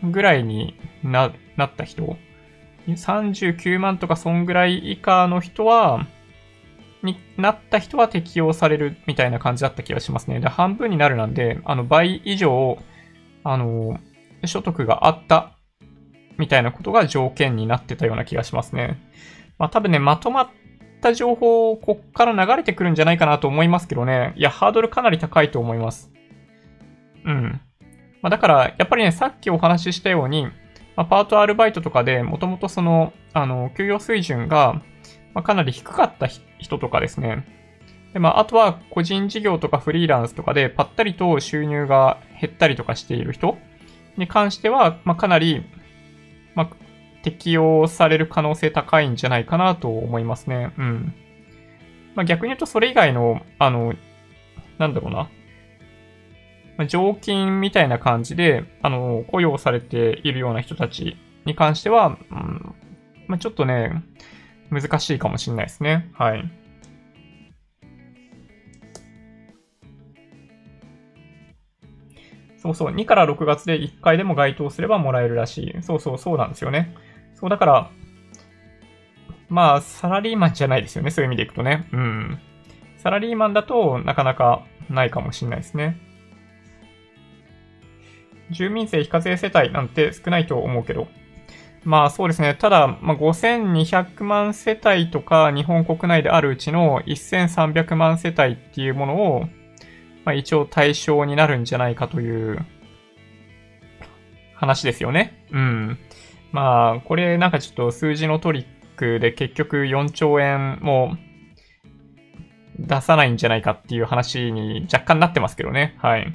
Speaker 1: ぐらいにななった人、39万とかそんぐらい以下の人は、になった人は適用されるみたいな感じだった気がしますね。で、半分になるなんで、あの、倍以上、あの、所得があったみたいなことが条件になってたような気がしますね。まあ多分ね、まとまった情報、こっから流れてくるんじゃないかなと思いますけどね。いや、ハードルかなり高いと思います。うん。まあ、だから、やっぱりね、さっきお話ししたように、まあ、パートアルバイトとかでもともとその、あの、給与水準が、まあ、かなり低かった人とかですね。で、まあ、あとは個人事業とかフリーランスとかでぱったりと収入が減ったりとかしている人に関しては、まあ、かなり、まあ、適用される可能性高いんじゃないかなと思いますね。うん。まあ、逆に言うとそれ以外の、あの、なんだろうな。まあ、常勤みたいな感じで、あの、雇用されているような人たちに関しては、うん、まあ、ちょっとね、難しいかもしれないですね。はい。そうそう、2から6月で1回でも該当すればもらえるらしい。そうそう、そうなんですよね。そう、だから、まあ、サラリーマンじゃないですよね。そういう意味でいくとね。うん。サラリーマンだとなかなかないかもしれないですね。住民税非課税世帯なんて少ないと思うけど。まあそうですね。ただ、まあ、5200万世帯とか日本国内であるうちの1300万世帯っていうものを、まあ、一応対象になるんじゃないかという話ですよね。うん。まあ、これなんかちょっと数字のトリックで結局4兆円も出さないんじゃないかっていう話に若干なってますけどね。はい。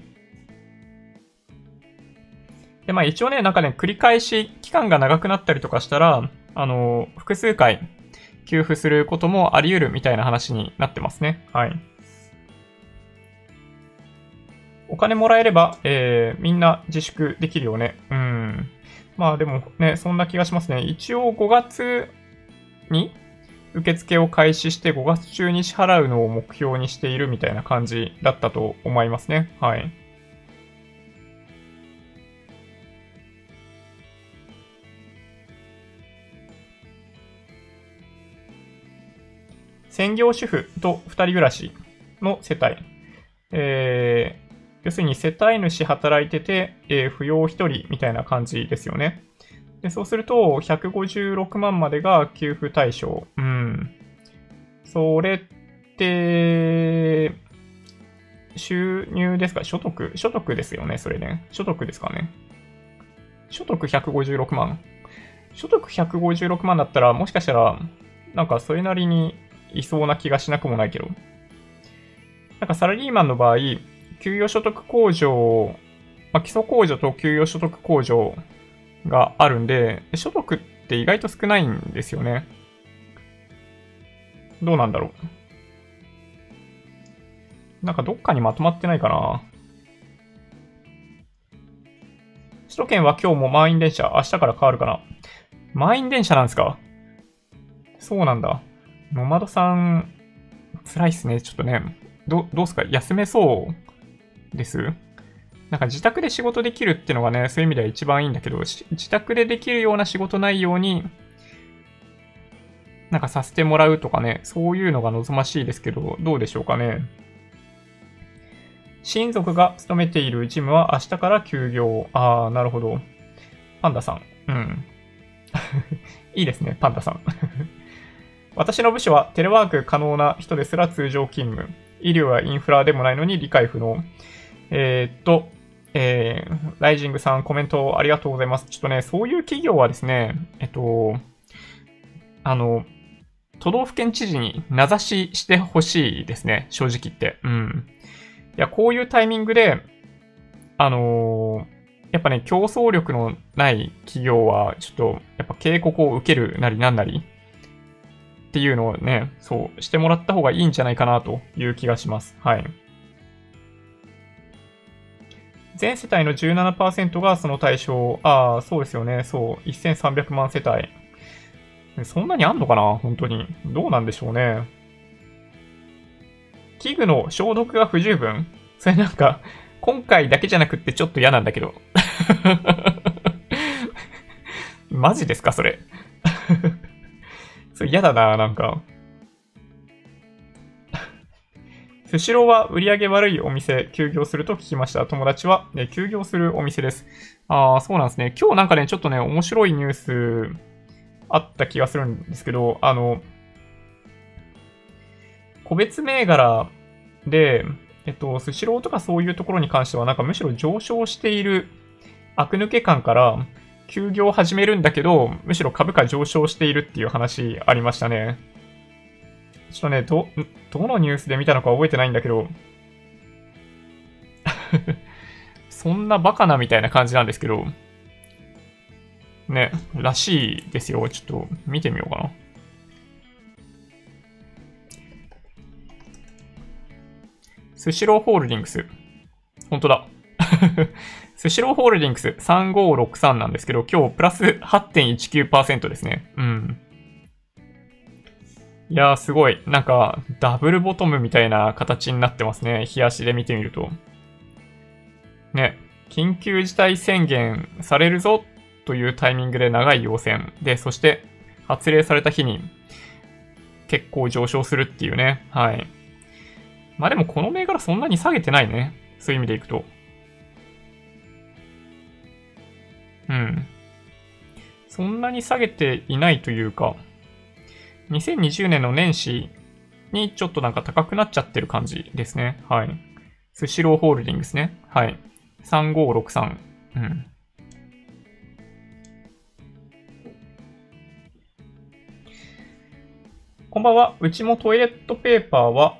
Speaker 1: で、まあ一応ね、なんかね、繰り返し期間が長くなったりとかしたら、あの、複数回給付することもあり得るみたいな話になってますね。はい。お金もらえれば、えー、みんな自粛できるよね。うん。まあでもね、そんな気がしますね。一応5月に受付を開始して5月中に支払うのを目標にしているみたいな感じだったと思いますね。はい。専業主婦と二人暮らしの世帯。えー、要するに世帯主働いてて、えー、扶養一人みたいな感じですよね。で、そうすると、156万までが給付対象。うん。それって、収入ですか？所得？所得ですよね、それね。所得ですかね。所得156万。所得156万だったら、もしかしたら、なんかそれなりにいそうな気がしなくもないけど。なんかサラリーマンの場合、給与所得控除、まあ、基礎控除と給与所得控除があるんで、所得って意外と少ないんですよね。どうなんだろう。なんかどっかにまとまってないかな。首都圏は今日も満員電車、明日から変わるかな。満員電車なんですか？そうなんだ。ノマドさん、辛いっすね。ちょっとね。ど、どうすか？休めそうです？なんか自宅で仕事できるっていうのがね、そういう意味では一番いいんだけど、自宅でできるような仕事内容に、なんかさせてもらうとかね、そういうのが望ましいですけど、どうでしょうかね？親族が勤めているジムは明日から休業。ああ、なるほど。パンダさん。うん。(laughs) いいですね、パンダさん。私の部署はテレワーク可能な人ですら通常勤務。医療やインフラでもないのに理解不能。えー、っと、えー、ライジングさんコメントありがとうございます。ちょっとね、そういう企業はですね、えっと、あの、都道府県知事に名指ししてほしいですね、正直言って。うん。いや、こういうタイミングで、あのー、やっぱね、競争力のない企業は、ちょっと、やっぱ警告を受けるなりなんなり、っていうのをね、そう、してもらった方がいいんじゃないかなという気がします。はい。全世帯の17%がその対象。ああ、そうですよね。そう。1300万世帯。そんなにあんのかな？本当に。どうなんでしょうね。器具の消毒が不十分？それなんか、今回だけじゃなくってちょっと嫌なんだけど。(laughs) マジですかそれ？それ嫌だな、なんか。(laughs) スシローは売り上げ悪いお店、休業すると聞きました。友達は、ね、休業するお店です。ああ、そうなんですね。今日なんかね、ちょっとね、面白いニュースあった気がするんですけど、あの、個別銘柄で、えっと、スシローとかそういうところに関しては、なんかむしろ上昇している悪抜け感から、休業を始めるんだけど、むしろ株価上昇しているっていう話ありましたね。ちょっとね、ど、どのニュースで見たのか覚えてないんだけど、(laughs) そんなバカなみたいな感じなんですけど、ね、らしいですよ。ちょっと見てみようかな。スシローホールディングス。本当だ。スシローホールディングス3563なんですけど、今日プラス8.19%ですね。うん。いやーすごい。なんか、ダブルボトムみたいな形になってますね。冷やしで見てみると。ね。緊急事態宣言されるぞというタイミングで長い要請。で、そして発令された日に結構上昇するっていうね。はい。まあでもこの銘柄そんなに下げてないね。そういう意味でいくと。うん。そんなに下げていないというか、2020年の年始にちょっとなんか高くなっちゃってる感じですね。はい。スシローホールディングスね。はい。3563。うん。こんばんは。うちもトイレットペーパーは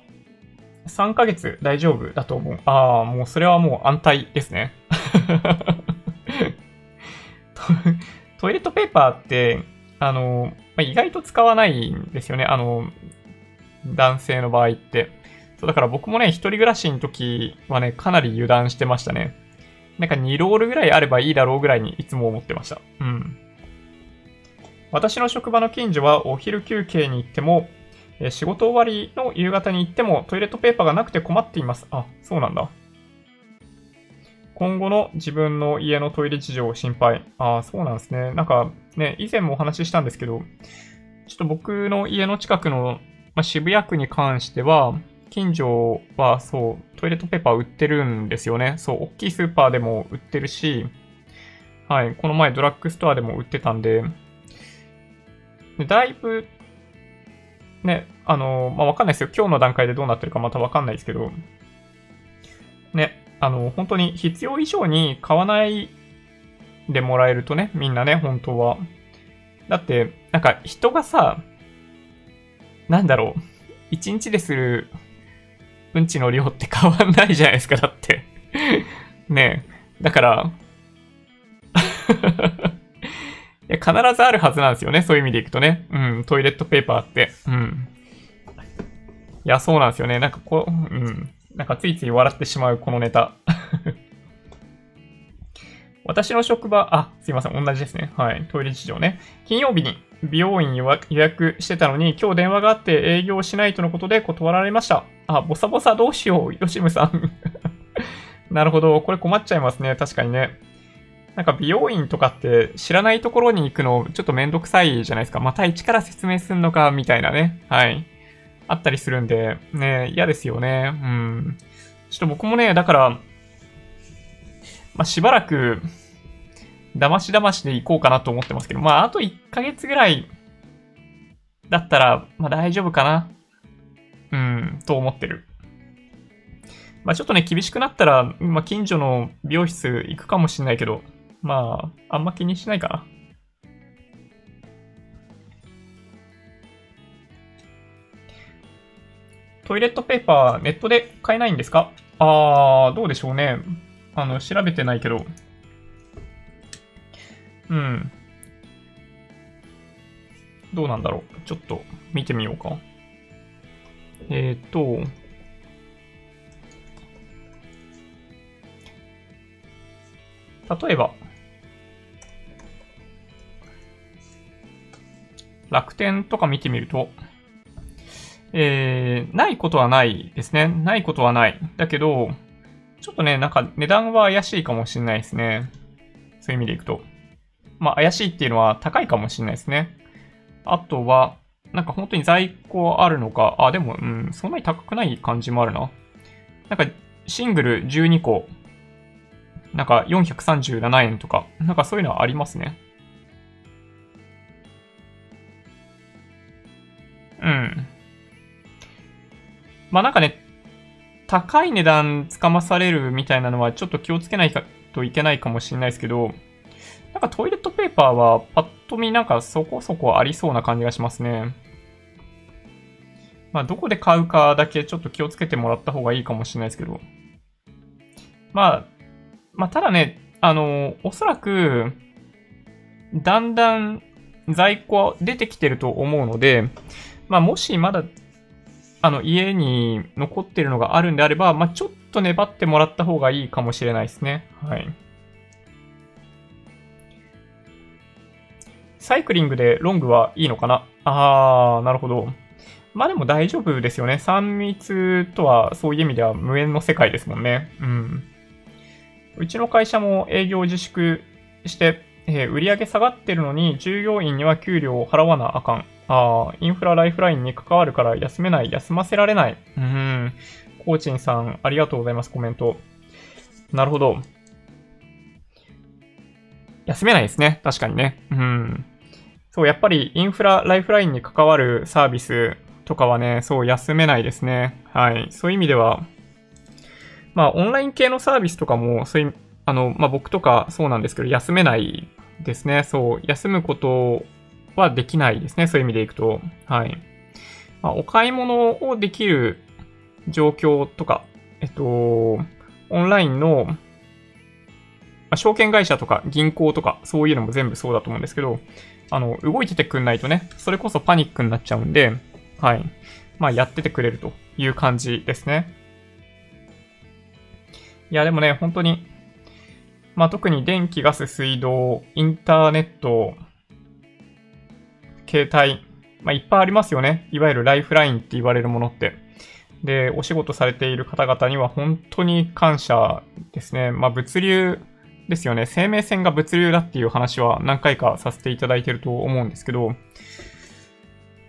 Speaker 1: 3ヶ月大丈夫だと思う。ああ、もうそれはもう安泰ですね。(laughs) トイレットペーパーって、あの、まあ、意外と使わないんですよね。あの、男性の場合って。そう、だから僕もね、一人暮らしの時はね、かなり油断してましたね。なんか2ロールぐらいあればいいだろうぐらいにいつも思ってました。うん。私の職場の近所はお昼休憩に行っても、え仕事終わりの夕方に行ってもトイレットペーパーがなくて困っています。あ、そうなんだ。今後の自分の家のトイレ事情を心配。ああ、そうなんですね。なんかね、以前もお話ししたんですけど、ちょっと僕の家の近くの、まあ、渋谷区に関しては、近所はそう、トイレットペーパー売ってるんですよね。そう、大きいスーパーでも売ってるし、はい、この前ドラッグストアでも売ってたんで、でだいぶね、あの、まあ、わかんないですよ。今日の段階でどうなってるかまたわかんないですけど、ね、あの、本当に必要以上に買わないでもらえるとね、みんなね、本当は。だって、なんか人がさ、なんだろう、一日でするうんちの量って変わんないじゃないですか、だってねえ。だから (laughs) や、必ずあるはずなんですよね。そういう意味でいくとね。うん、トイレットペーパーって。うん。いや、そうなんですよね。なんかこう、うん。なんかついつい笑ってしまう、このネタ。(laughs) 私の職場、あ、すいません、同じですね。はい、トイレ事情ね。金曜日に美容院予約してたのに、今日電話があって営業しないとのことで断られました。あ、ボサボサどうしよう、ヨシムさん。(laughs) なるほど、これ困っちゃいますね。確かにね。なんか美容院とかって知らないところに行くのちょっとめんどくさいじゃないですか。また一から説明するのかみたいなね。はい。あったりするんで、ね、嫌ですよね。うん。ちょっと僕もね、だから、まあ、しばらく、騙し騙しで行こうかなと思ってますけど、まあ、あと1ヶ月ぐらいだったら、まあ大丈夫かな。うん、と思ってる。まあちょっとね、厳しくなったら、まあ近所の美容室行くかもしんないけど、まあ、あんま気にしないかな。トイレットペーパーネットで買えないんですか？あー、どうでしょうね。あの、調べてないけど。うん。どうなんだろう。ちょっと見てみようか。えっ、ー、と、例えば、楽天とか見てみると、えー、ないことはないですね。ないことはない。だけど、ちょっとね、なんか値段は怪しいかもしれないですね。そういう意味でいくと。まあ、怪しいっていうのは高いかもしれないですね。あとは、なんか本当に在庫あるのか。あ、でも、うん、そんなに高くない感じもあるな。なんか、シングル12個、なんか437円とか、なんかそういうのはありますね。うん。まあなんかね、高い値段つかまされるみたいなのはちょっと気をつけないといけないかもしれないですけど、なんかトイレットペーパーはパッと見なんかそこそこありそうな感じがしますね。まあどこで買うかだけちょっと気をつけてもらった方がいいかもしれないですけど。まあ、まあただね、あの、おそらく、だんだん在庫出てきてると思うので、まあ、もしまだ、あの、家に残ってるのがあるんであれば、まあ、ちょっと粘ってもらった方がいいかもしれないですね。はい。サイクリングでロングはいいのかな？あー、なるほど。まあでも大丈夫ですよね。3密とはそういう意味では無縁の世界ですもんね。うん。うちの会社も営業自粛して、えー、売上下がってるのに従業員には給料を払わなあかん。ああ、インフラライフラインに関わるから休めない、休ませられない。うん。コーチンさん、ありがとうございます、コメント。なるほど。休めないですね。確かにね。うん。そう、やっぱりインフラ、ライフラインに関わるサービスとかはね、そう、休めないですね。はい。そういう意味では、まあ、オンライン系のサービスとかも、そういう、あの、まあ、僕とかそうなんですけど、休めないですね。そう、休むことはできないですね。そういう意味でいくと。はい。まあ、お買い物をできる状況とか、えっと、オンラインの、まあ、証券会社とか銀行とか、そういうのも全部そうだと思うんですけど、あの、動いててくんないとね、それこそパニックになっちゃうんで、はい。まあ、やっててくれるという感じですね。いや、でもね、本当に、まあ、特に電気、ガス、水道、インターネット、携帯、まあ、いっぱいありますよね。いわゆるライフラインって言われるものって。で、お仕事されている方々には本当に感謝ですね。まあ、物流ですよね。生命線が物流だっていう話は何回かさせていただいてると思うんですけど、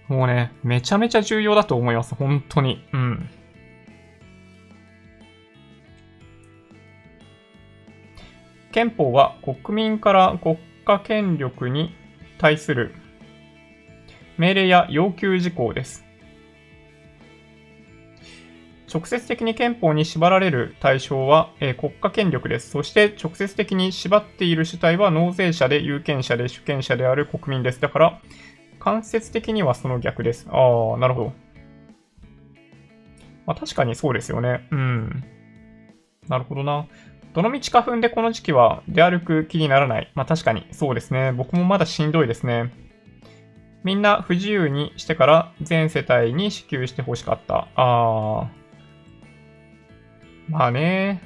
Speaker 1: もうね、めちゃめちゃ重要だと思います。本当に。うん。憲法は国民から国家権力に対する命令や要求事項です。直接的に憲法に縛られる対象は、え、国家権力です。そして直接的に縛っている主体は納税者で有権者で主権者である国民です。だから、間接的にはその逆です。ああ、なるほど。まあ確かにそうですよね。うん。なるほどな。どのみち花粉でこの時期は出歩く気にならない。まあ確かにそうですね。僕もまだしんどいですね。みんな不自由にしてから全世帯に支給してほしかった。ああ。まあね。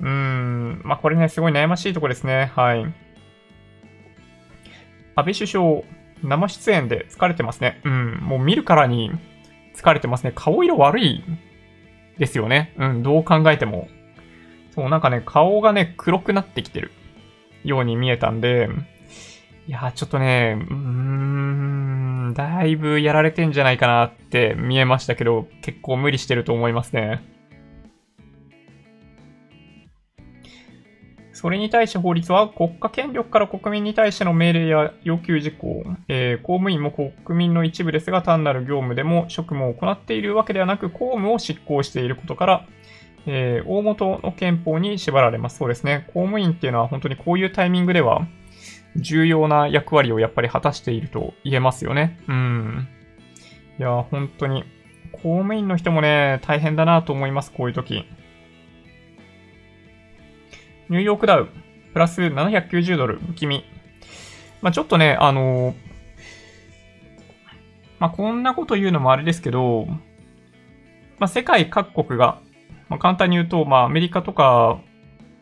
Speaker 1: うーん。まあこれね、すごい悩ましいとこですね。はい。安倍首相、生出演で疲れてますね。うん。もう見るからに疲れてますね。顔色悪いですよね。うん。どう考えても。そう、なんかね、顔がね、黒くなってきてるように見えたんで、いや、ちょっとね、うーん、だいぶやられてんじゃないかなって見えましたけど、結構無理してると思いますね。それに対して法律は国家権力から国民に対しての命令や要求事項、えー、公務員も国民の一部ですが単なる業務でも職務を行っているわけではなく公務を執行していることから、えー、大元の憲法に縛られます。そうですね。公務員っていうのは本当にこういうタイミングでは重要な役割をやっぱり果たしていると言えますよね。うん。いや、本当に公務員の人もね、大変だなと思います、こういう時。ニューヨークダウ、プラス790ドル、不気味。まあ、ちょっとね、あのー、まあ、こんなこと言うのもあれですけど、まあ、世界各国が、まあ、簡単に言うと、まあ、アメリカとか、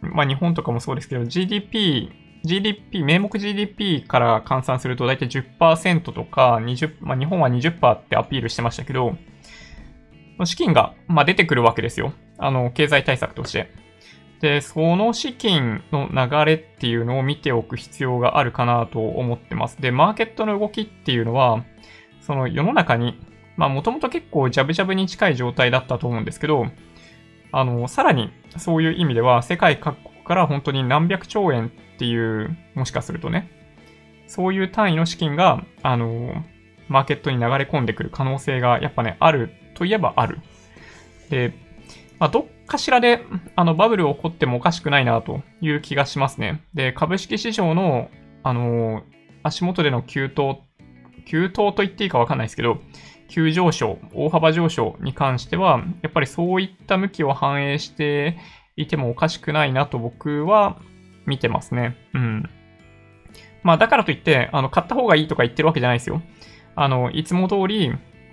Speaker 1: まあ、日本とかもそうですけど、GDP、GDP、名目 GDP から換算すると大体10%とか20、まあ、日本は20%ってアピールしてましたけど、資金が、まあ、出てくるわけですよ。あの、経済対策として。で、その資金の流れっていうのを見ておく必要があるかなと思ってます。で、マーケットの動きっていうのは、その世の中に、まあもともと結構ジャブジャブに近い状態だったと思うんですけど、あの、さらにそういう意味では世界各国から本当に何百兆円っていう、もしかするとね、そういう単位の資金が、あの、マーケットに流れ込んでくる可能性がやっぱね、あるといえばある。で、まあ、どっかしらで、あの、バブル起こってもおかしくないなという気がしますね。で、株式市場の、あの足元での急騰、急騰と言っていいかわかんないですけど、急上昇、大幅上昇に関しては、やっぱりそういった向きを反映していてもおかしくないなと僕は見てますね。うん。まあだからといって、あの、買った方がいいとか言ってるわけじゃないですよ。あの、いつも通り、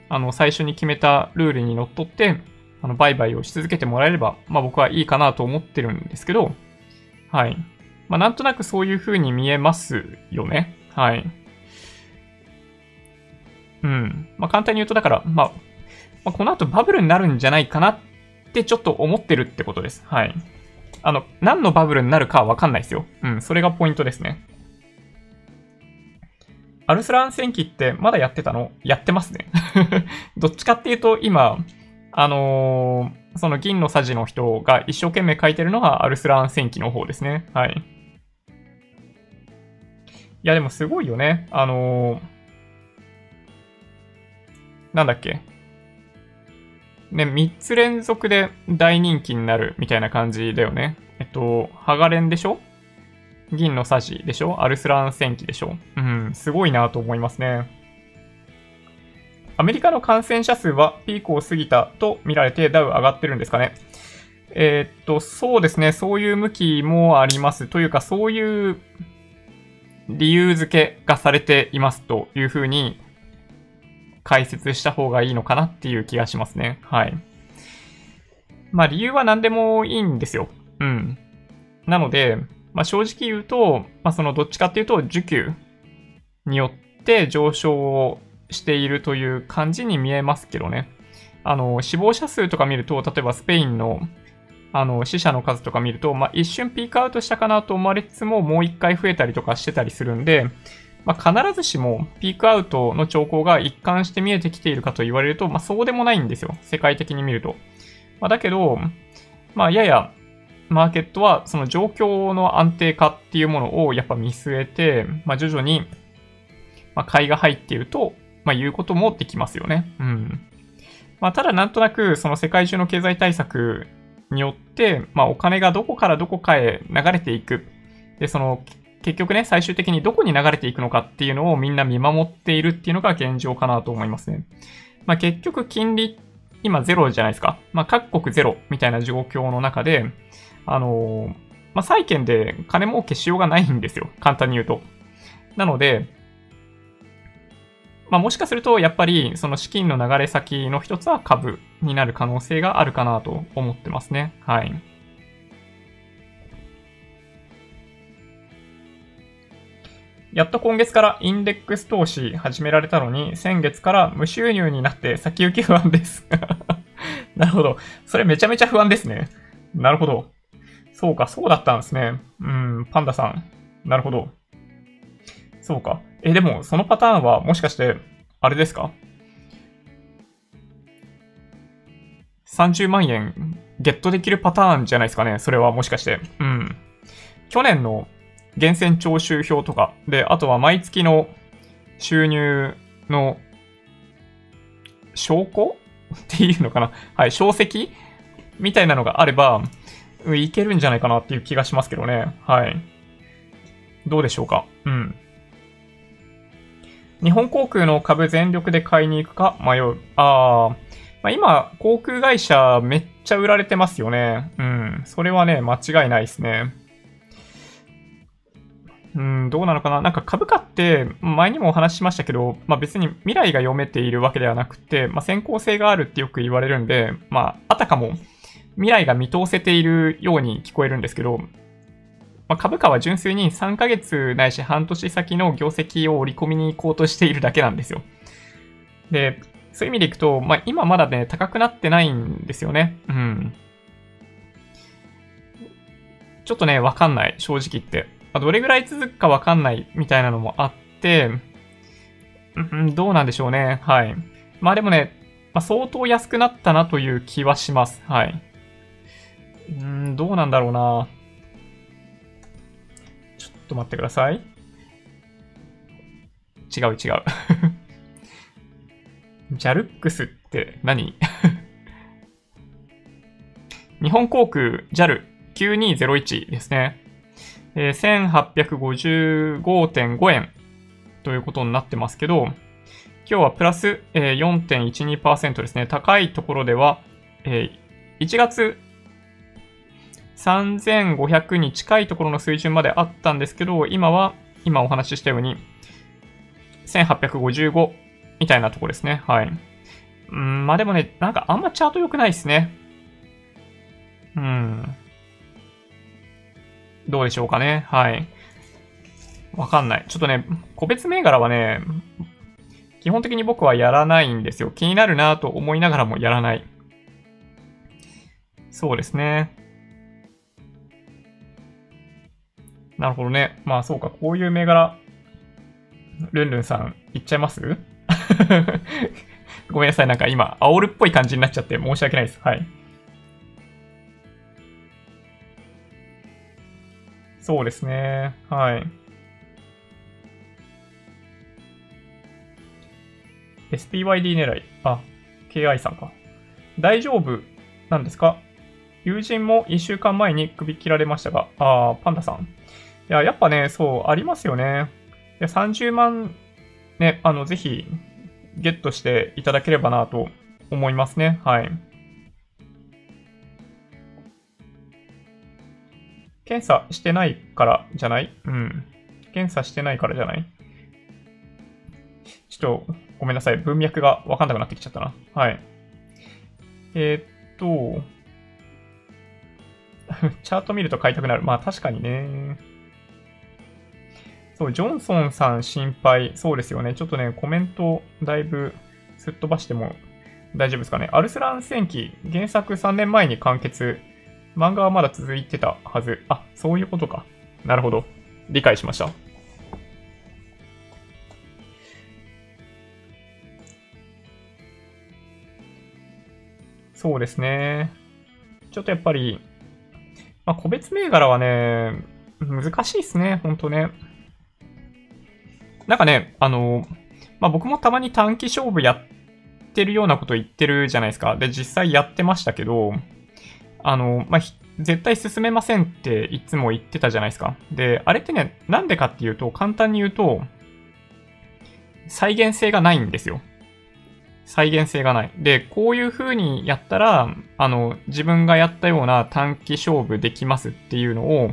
Speaker 1: あの、最初に決めたルールにのっとって、あの、売買をし続けてもらえれば、まあ僕はいいかなと思ってるんですけど、はい。まあなんとなくそういう風に見えますよね。はい。うん。まあ簡単に言うと、だから、まあ、まあ、この後バブルになるんじゃないかなってちょっと思ってるってことです。はい。あの、何のバブルになるかはわかんないですよ。うん、それがポイントですね。アルスラン戦記ってまだやってたの？やってますね。(laughs) どっちかっていうと今、あのー、その銀のさじの人が一生懸命書いてるのがアルスラン戦記の方ですね。はい。いやでもすごいよね。あのー、なんだっけ？ね、3つ連続で大人気になるみたいな感じだよね。えっと、ハガレンでしょ？銀のサジでしょ？アルスラン戦記でしょ？うん、すごいなと思いますね。アメリカの感染者数はピークを過ぎたと見られてダウ上がってるんですかねえー、っと、そうですね。そういう向きもあります。というか、そういう理由付けがされていますというふうに解説した方がいいのかなっていう気がしますね。はい。まあ理由は何でもいいんですよ。うん。なので、まあ正直言うと、まあそのどっちかっていうと、需給によって上昇をしているという感じに見えますけどね。あの、死亡者数とか見ると、例えばスペインのあの、死者の数とか見ると、まあ、一瞬ピークアウトしたかなと思われつつも、もう一回増えたりとかしてたりするんで、まあ、必ずしもピークアウトの兆候が一貫して見えてきているかと言われると、まあ、そうでもないんですよ。世界的に見ると。まあ、だけど、まあ、やや、マーケットはその状況の安定化っていうものをやっぱ見据えて、まあ、徐々に、買いが入っていると、まあ、言うこともできますよね。うん。まあ、ただなんとなく、その世界中の経済対策によって、まあ、お金がどこからどこかへ流れていく。で、その結局ね、最終的にどこに流れていくのかっていうのをみんな見守っているっていうのが現状かなと思いますね。まあ結局金利、今ゼロじゃないですか。まあ各国ゼロみたいな状況の中で、あのー、まあ債券で金儲けしようがないんですよ。簡単に言うと。なので、まあもしかするとやっぱりその資金の流れ先の一つは株になる可能性があるかなと思ってますね。はい。やっと今月からインデックス投資始められたのに、先月から無収入になって先行き不安です (laughs) なるほど。それめちゃめちゃ不安ですね。なるほど。そうか、そうだったんですね。うん、パンダさん。なるほど。そうか。え、でも、そのパターンはもしかして、あれですか ?30 万円ゲットできるパターンじゃないですかね。それはもしかして。うん。去年の源泉徴収票とか、で、あとは毎月の収入の証拠？(laughs) っていうのかな？はい、証跡みたいなのがあれば、いけるんじゃないかなっていう気がしますけどね。はい。どうでしょうか？うん。日本航空の株全力で買いに行くか？迷う。ああ、まあ、今、航空会社めっちゃ売られてますよね。うん。それはね、間違いないですね。うん、どうなのかな？なんか株価って、前にもお話ししましたけど、まあ別に未来が読めているわけではなくて、まあ先行性があるってよく言われるんで、まああたかも未来が見通せているように聞こえるんですけど、まあ、株価は純粋に3ヶ月ないし半年先の業績を織り込みに行こうとしているだけなんですよ。で、そういう意味でいくと、まあ今まだね、高くなってないんですよね。うん。ちょっとね、わかんない、正直言って。どれぐらい続くかわかんないみたいなのもあって、うん、どうなんでしょうね。はい。まあでもね、まあ、相当安くなったなという気はします。はい。うん、どうなんだろうな。ちょっと待ってください。違う違う。(laughs) ジャルックスって何？(laughs) 日本航空 JAL9201 ですね。え、1855.5円ということになってますけど、今日はプラス、え、4.12%ですね。高いところでは、え、1月3500に近いところの水準まであったんですけど、今は今お話ししたように、1855みたいなとこですね。はい。うん、まあでもね、なんかあんまチャート良くないですね。うん。どうでしょうかね。はい。わかんない。ちょっとね、個別銘柄はね、基本的に僕はやらないんですよ。気になるなと思いながらもやらない。そうですね。なるほどね。まあそうか、こういう銘柄、ルンルンさん、いっちゃいます？(laughs) ごめんなさい、なんか今、煽るっぽい感じになっちゃって申し訳ないです。はい。そうですね。はい。SPYD 狙い。あ、KI さんか。大丈夫なんですか？友人も1週間前に首切られましたが、あパンダさん。いや、やっぱね、そう、ありますよね。いや、30万、ね、あの、ぜひ、ゲットしていただければなと思いますね。はい。検査してないからじゃない？うん。検査してないからじゃない？ちょっと、ごめんなさい。文脈がわかんなくなってきちゃったな。はい。えー、っと、(laughs) チャート見ると買いたくなる。まあ確かにね。そう、ジョンソンさん心配。そうですよね。ちょっとね、コメントだいぶすっ飛ばしても大丈夫ですかね。アルスラン戦記、原作3年前に完結。漫画はまだ続いてたはず。あ、そういうことか。なるほど。理解しました。そうですね。ちょっとやっぱり、まあ、個別銘柄はね、難しいっすね、ほんとね。なんかね、あの、まあ、僕もたまに短期勝負やってるようなこと言ってるじゃないですか。で、実際やってましたけど、あの、まあ、絶対進めませんっていつも言ってたじゃないですか。で、あれってね、なんでかっていうと、簡単に言うと、再現性がないんですよ。再現性がない。で、こういう風にやったら、あの、自分がやったような短期勝負できますっていうのを、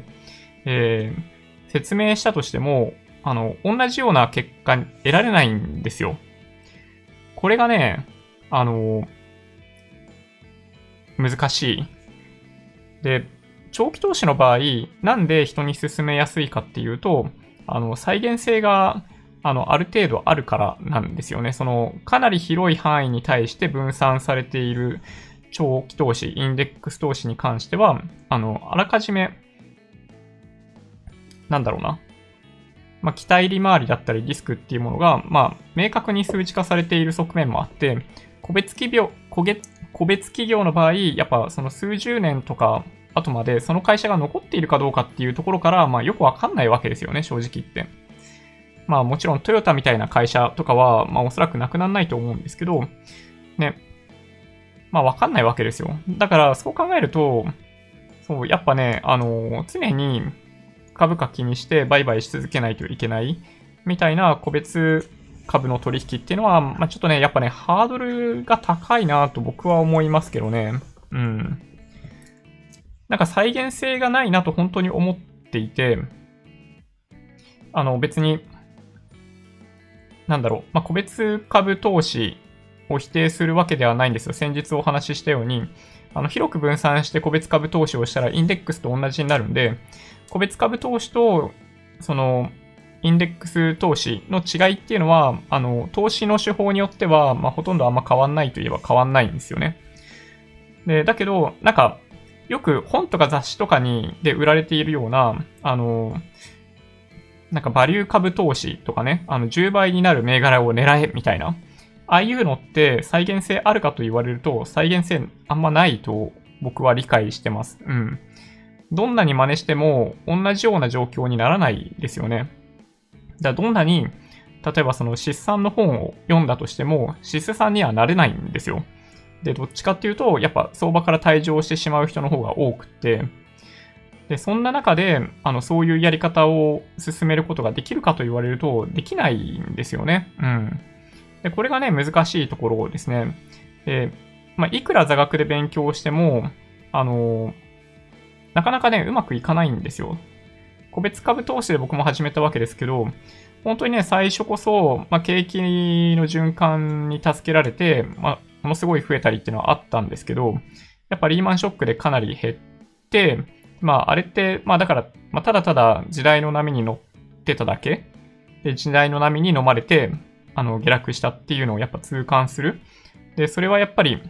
Speaker 1: えー、説明したとしても、あの、同じような結果に得られないんですよ。これがね、あの、難しい。で、長期投資の場合、なんで人に勧めやすいかっていうと、あの、再現性が、あの、ある程度あるからなんですよね。その、かなり広い範囲に対して分散されている長期投資、インデックス投資に関しては、あの、あらかじめ、なんだろうな。まあ、期待利回りだったりリスクっていうものが、まあ、明確に数値化されている側面もあって、個別企業、個別企業の場合、やっぱその数十年とか後までその会社が残っているかどうかっていうところから、まあよくわかんないわけですよね、正直言って。まあもちろんトヨタみたいな会社とかは、まあおそらくなくならないと思うんですけど、ね。まあわかんないわけですよ。だからそう考えると、そう、やっぱね、あの、常に株価気にして売買し続けないといけないみたいな個別株の取引っていうのは、まあ、ちょっとね、やっぱね、ハードルが高いなと僕は思いますけどね。うん。なんか再現性がないなと本当に思っていて、あの別に、なんだろう、まあ、個別株投資を否定するわけではないんですよ。先日お話ししたように、あの広く分散して個別株投資をしたらインデックスと同じになるんで、個別株投資と、その、インデックス投資の違いっていうのは、あの、投資の手法によっては、まあ、ほとんどあんま変わんないといえば変わんないんですよね。で、だけど、なんか、よく本とか雑誌とかに、で売られているような、あの、なんかバリュー株投資とかね、あの、10倍になる銘柄を狙え、みたいな。ああいうのって再現性あるかと言われると、再現性あんまないと僕は理解してます。うん。どんなに真似しても同じような状況にならないですよね。だどんなに、例えばその資産の本を読んだとしても、資産にはなれないんですよ。で、どっちかっていうと、やっぱ相場から退場してしまう人の方が多くて、で、そんな中で、あの、そういうやり方を進めることができるかと言われると、できないんですよね。うん。で、これがね、難しいところですね。で、まあ、いくら座学で勉強しても、あの、なかなかね、うまくいかないんですよ。個別株投資で僕も始めたわけですけど、本当にね、最初こそ、まあ、景気の循環に助けられて、まあ、ものすごい増えたりっていうのはあったんですけど、やっぱリーマンショックでかなり減って、まあ、あれって、まあ、だから、まあ、ただただ時代の波に乗ってただけで、時代の波に飲まれて、あの、下落したっていうのをやっぱ痛感する。で、それはやっぱり、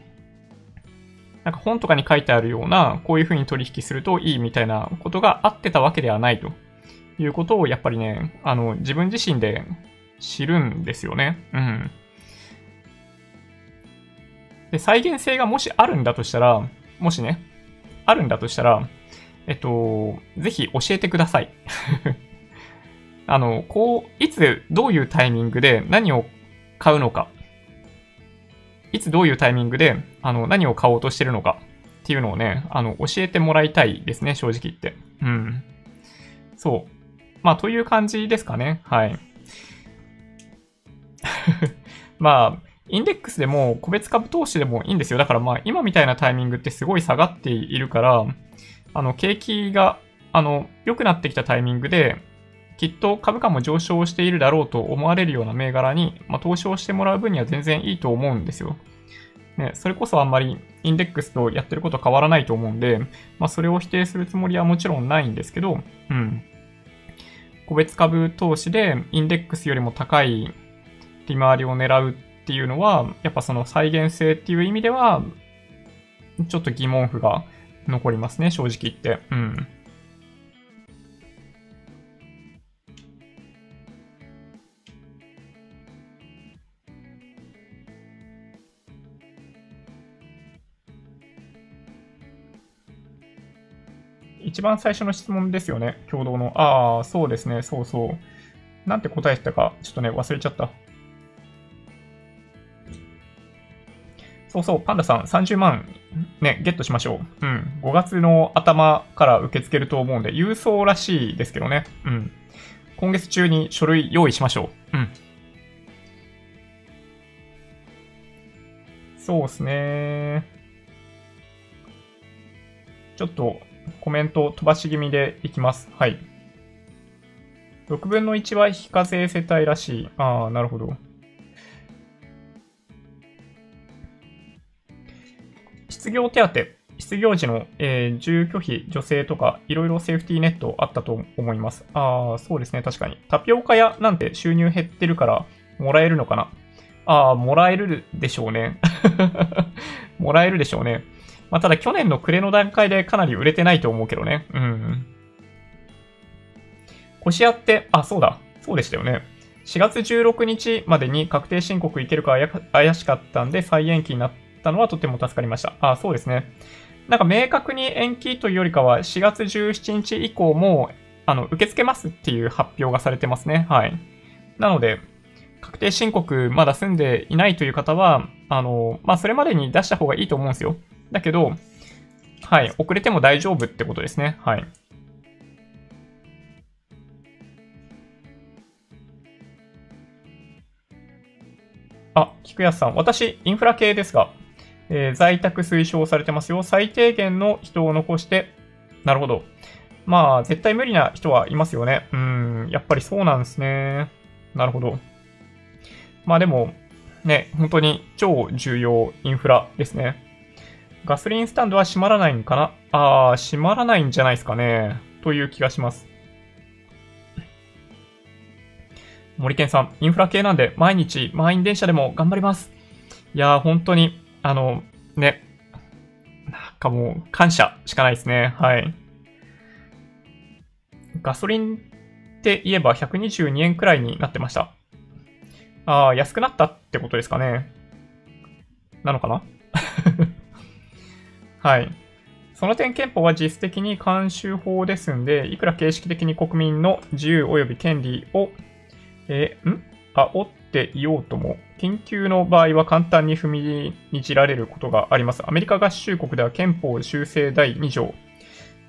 Speaker 1: なんか本とかに書いてあるような、こういう風に取引するといいみたいなことがあってたわけではないということを、やっぱりね、あの、自分自身で知るんですよね。うん。で、再現性がもしあるんだとしたら、もしね、あるんだとしたら、えっと、ぜひ教えてください。(laughs) あの、こう、いつ、どういうタイミングで何を買うのか、いつどういうタイミングで、あの、何を買おうとしてるのかっていうのをね、あの、教えてもらいたいですね、正直言って。うん。そう。まあ、という感じですかね。はい。(laughs) まあ、インデックスでも個別株投資でもいいんですよ。だからまあ、今みたいなタイミングってすごい下がっているから、あの、景気が、あの、良くなってきたタイミングで、きっと株価も上昇しているだろうと思われるような銘柄に、まあ、投資をしてもらう分には全然いいと思うんですよ。ね、それこそあんまりインデックスとやってること変わらないと思うんで、まあ、それを否定するつもりはもちろんないんですけど、うん。個別株投資でインデックスよりも高い利回りを狙うっていうのは、やっぱその再現性っていう意味では、ちょっと疑問符が残りますね、正直言って。うん。一番最初の質問ですよね。共同の。ああ、そうですね。そうそう。なんて答えてたか、ちょっとね、忘れちゃった。そうそう、パンダさん、30万ね、ゲットしましょう。うん。5月の頭から受け付けると思うんで、郵送らしいですけどね。うん。今月中に書類用意しましょう。うん。そうですね。ちょっと、コメント飛ばし気味でいきます。はい。6分の1は非課税世帯らしい。ああ、なるほど。失業手当、失業時の、えー、住居費、女性とか、いろいろセーフティーネットあったと思います。ああ、そうですね、確かに。タピオカ屋なんて収入減ってるから、もらえるのかな？ああ、もらえるでしょうね。(laughs) もらえるでしょうね。まあ、ただ去年の暮れの段階でかなり売れてないと思うけどね。うん。腰屋って、あ、そうだ。そうでしたよね。4月16日までに確定申告いけるか怪しかったんで再延期になったのはとても助かりました。あ、そうですね。なんか明確に延期というよりかは4月17日以降もあの受け付けますっていう発表がされてますね。はい。なので、確定申告まだ済んでいないという方は、あの、まあ、それまでに出した方がいいと思うんですよ。だけど、はい、遅れても大丈夫ってことですね。はい。あ、菊安さん。私、インフラ系ですが、えー、在宅推奨されてますよ。最低限の人を残して、なるほど。まあ、絶対無理な人はいますよね。うん、やっぱりそうなんですね。なるほど。まあでも、ね、本当に超重要インフラですね。ガソリンスタンドは閉まらないんかな？あー、閉まらないんじゃないですかね。という気がします。森健さん、インフラ系なんで毎日満員電車でも頑張ります。いやー、本当に、あの、ね、なんかもう感謝しかないですね。はい。ガソリンって言えば122円くらいになってました。ああ、安くなったってことですかね。なのかな？(laughs) はい。その点憲法は実質的に慣習法ですんで、いくら形式的に国民の自由及び権利を、えー、ん？煽っていようとも、緊急の場合は簡単に踏みにじられることがあります。アメリカ合衆国では憲法修正第2条。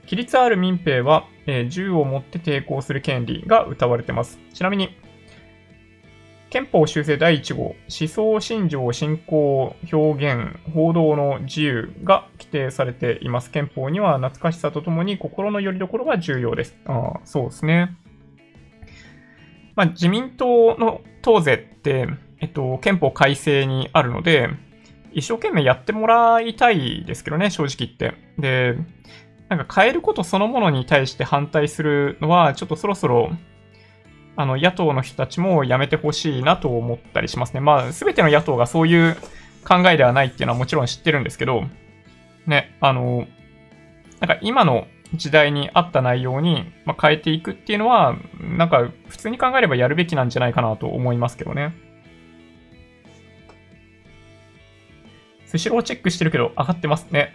Speaker 1: 規律ある民兵は、えー、銃を持って抵抗する権利が謳われています。ちなみに、憲法修正第1号、思想、信条、信仰、表現、報道の自由が規定されています。憲法には懐かしさとともに心の拠り所が重要です。ああ、そうですね。まあ、自民党の党税って、えっと、憲法改正にあるので、一生懸命やってもらいたいですけどね、正直言って。で、なんか変えることそのものに対して反対するのは、ちょっとそろそろあの、野党の人たちもやめてほしいなと思ったりしますね。まあ、すべての野党がそういう考えではないっていうのはもちろん知ってるんですけど、ね、あの、なんか今の時代に合った内容に、ま変えていくっていうのは、なんか普通に考えればやるべきなんじゃないかなと思いますけどね。スシローチェックしてるけど上がってますね。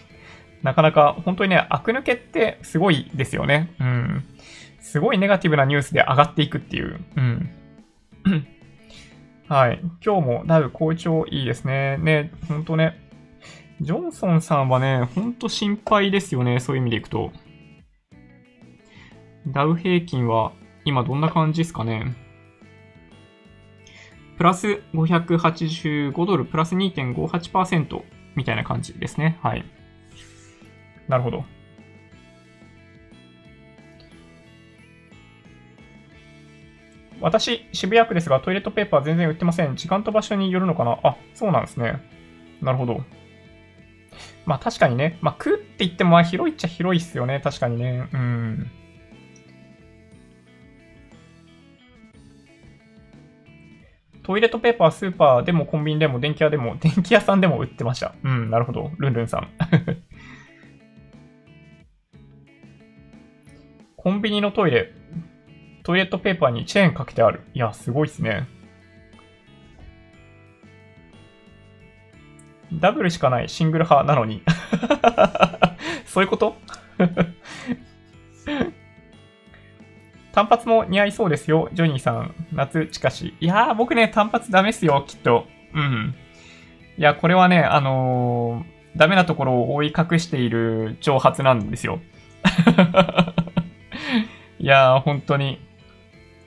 Speaker 1: (laughs) なかなか本当にね、悪抜けってすごいですよね。うん。すごいネガティブなニュースで上がっていくっていう。うん。(clears throat) はい。今日もだいぶ好調いいですね。ね、ほんとね。ジョンソンさんはね、ほんと心配ですよね。そういう意味でいくと。ダウ平均は今どんな感じですかね。プラス585ドル、プラス2.58%みたいな感じですね。はい。なるほど。私、渋谷区ですが、トイレットペーパー全然売ってません。時間と場所によるのかな？あ、そうなんですね。なるほど。まあ確かにね。まあ区って言っても広いっちゃ広いっすよね。確かにね。うん。トイレットペーパー、スーパーでもコンビニでも電気屋でも、電気屋さんでも売ってました。うん、なるほど。ルンルンさん。(laughs) コンビニのトイレ、トイレットペーパーにチェーンかけてある。いや、すごいっすね。ダブルしかないシングル派なのに。(laughs) そういうこと？(laughs) 単発も似合いそうですよ、ジョニーさん。夏近し。いやー、僕ね、単発ダメっすよ、きっと。うん。いや、これはね、あのー、ダメなところを覆い隠している挑発なんですよ。(laughs) いやー、本当に。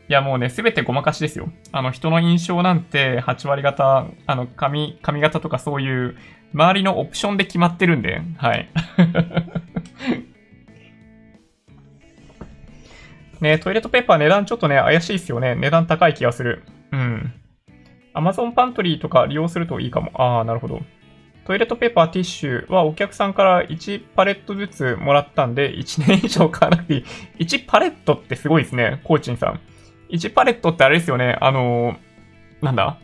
Speaker 1: いやもうね、すべてごまかしですよ。あの、人の印象なんて8割方、あの、髪、髪型とかそういう、周りのオプションで決まってるんで、はい。(laughs) ねトイレットペーパー値段ちょっとね、怪しいっすよね。値段高い気がする。うん。Amazon パントリーとか利用するといいかも。ああ、なるほど。トイレットペーパー、ティッシュはお客さんから1パレットずつもらったんで、1年以上買わなくていい。1パレットってすごいですね。コーチンさん。1パレットってあれですよね。あのー、なんだ？